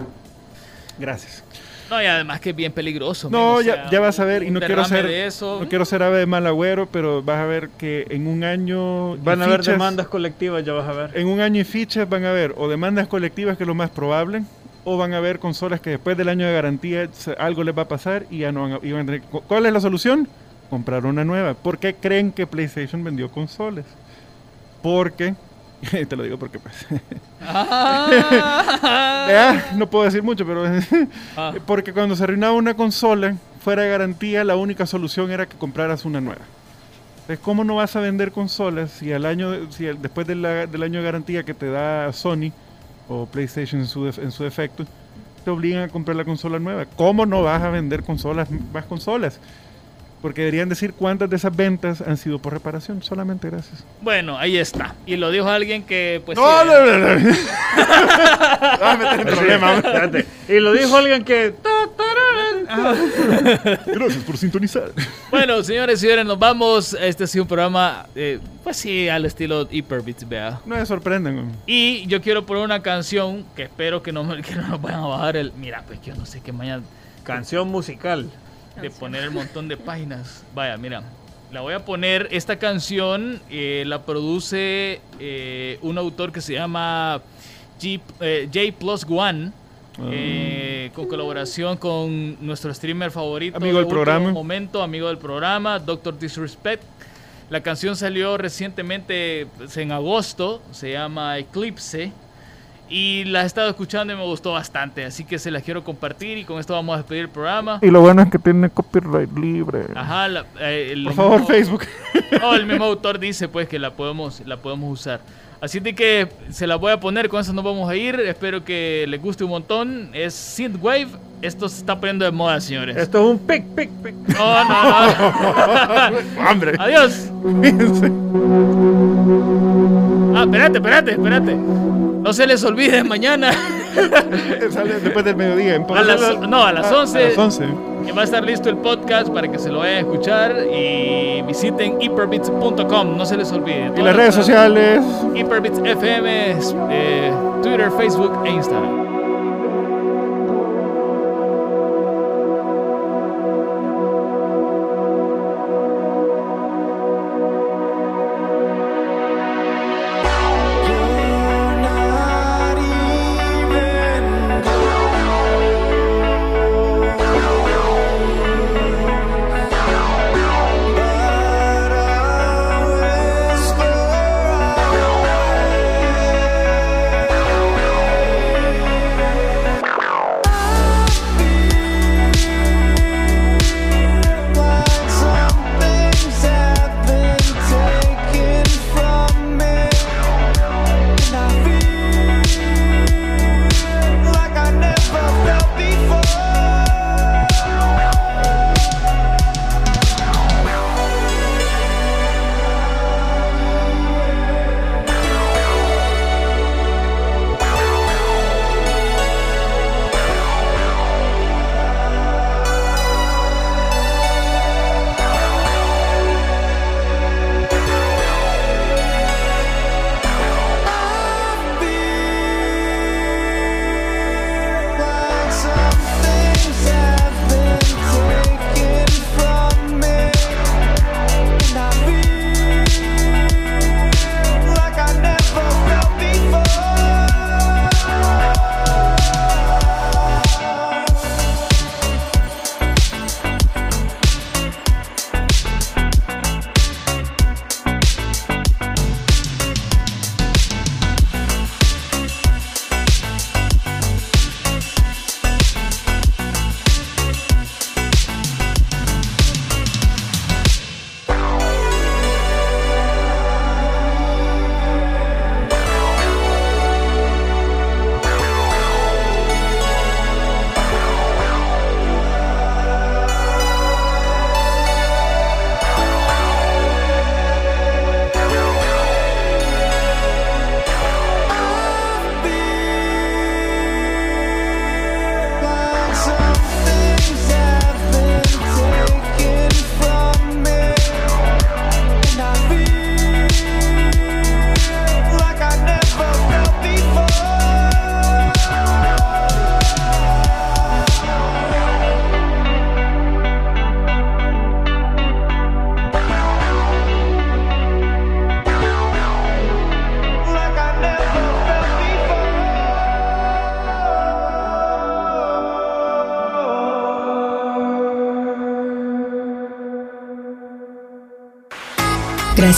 Gracias. No, y además que es bien peligroso. No, men, o ya, sea, ya vas a ver, y no quiero ser, eso. no quiero ser ave de mal agüero, pero vas a ver que en un año... Van a haber demandas colectivas, ya vas a ver. En un año y fichas van a haber o demandas colectivas, que es lo más probable, o van a haber consolas que después del año de garantía algo les va a pasar y ya no van a, y van a tener- cu- ¿Cuál es la solución? Comprar una nueva. ¿Por qué creen que PlayStation vendió consolas? Porque, te lo digo porque pues, Ah. no puedo decir mucho, pero Ah. porque cuando se arruinaba una consola fuera de garantía, la única solución era que compraras una nueva. Entonces, ¿cómo no vas a vender consolas si al año, si después de la- del año de garantía que te da Sony o PlayStation en su, su defecto, te obligan a comprar la consola nueva? ¿Cómo no vas a vender consolas, más consolas? Porque deberían decir cuántas de esas ventas han sido por reparación, solamente gracias. Bueno, ahí está. Y lo dijo alguien que, pues. no, sí, no, no, no. Vas a meter en problemas. Espérate. Y lo dijo alguien que. Gracias por sintonizar. Bueno, señores y señores, nos vamos. Este ha sido un programa, eh, pues sí, al estilo Hyperbits, vea. No me sorprenden. Y yo quiero poner una canción que espero que no, me- que no nos vayan a bajar el. Mira, pues yo no sé qué mañana Canción musical. De poner el montón de páginas. Vaya, mira. La voy a poner. Esta canción eh, la produce eh, un autor que se llama G, eh, J Plus One. eh, con colaboración con nuestro streamer favorito Amigo del programa. momento, amigo del programa, Doctor Disrespect. La canción salió recientemente pues, en agosto, se llama Eclipse. Y la he estado escuchando y me gustó bastante, así que se las quiero compartir y con esto vamos a despedir el programa. Y lo bueno es que tiene copyright libre. Ajá, la- eh, el Por favor, mismo- Facebook. No, el mismo autor dice pues que la podemos, la podemos usar. Así de que se la voy a poner, con eso nos vamos a ir. Espero que les guste un montón. Es Synthwave. Esto se está poniendo de moda, señores. Esto es un pic, pic, pic. No, no, no. Hambre. Adiós. Ah, espérate, espérate, espérate. No se les olvide mañana. Sale después del mediodía. en A las- no, a las 11. A las 11. Que va a estar listo el podcast para que se lo vayan a escuchar y visiten hyperbits.com, no se les olvide. Y las redes sociales. Hyperbits FM, eh, Twitter, Facebook e Instagram.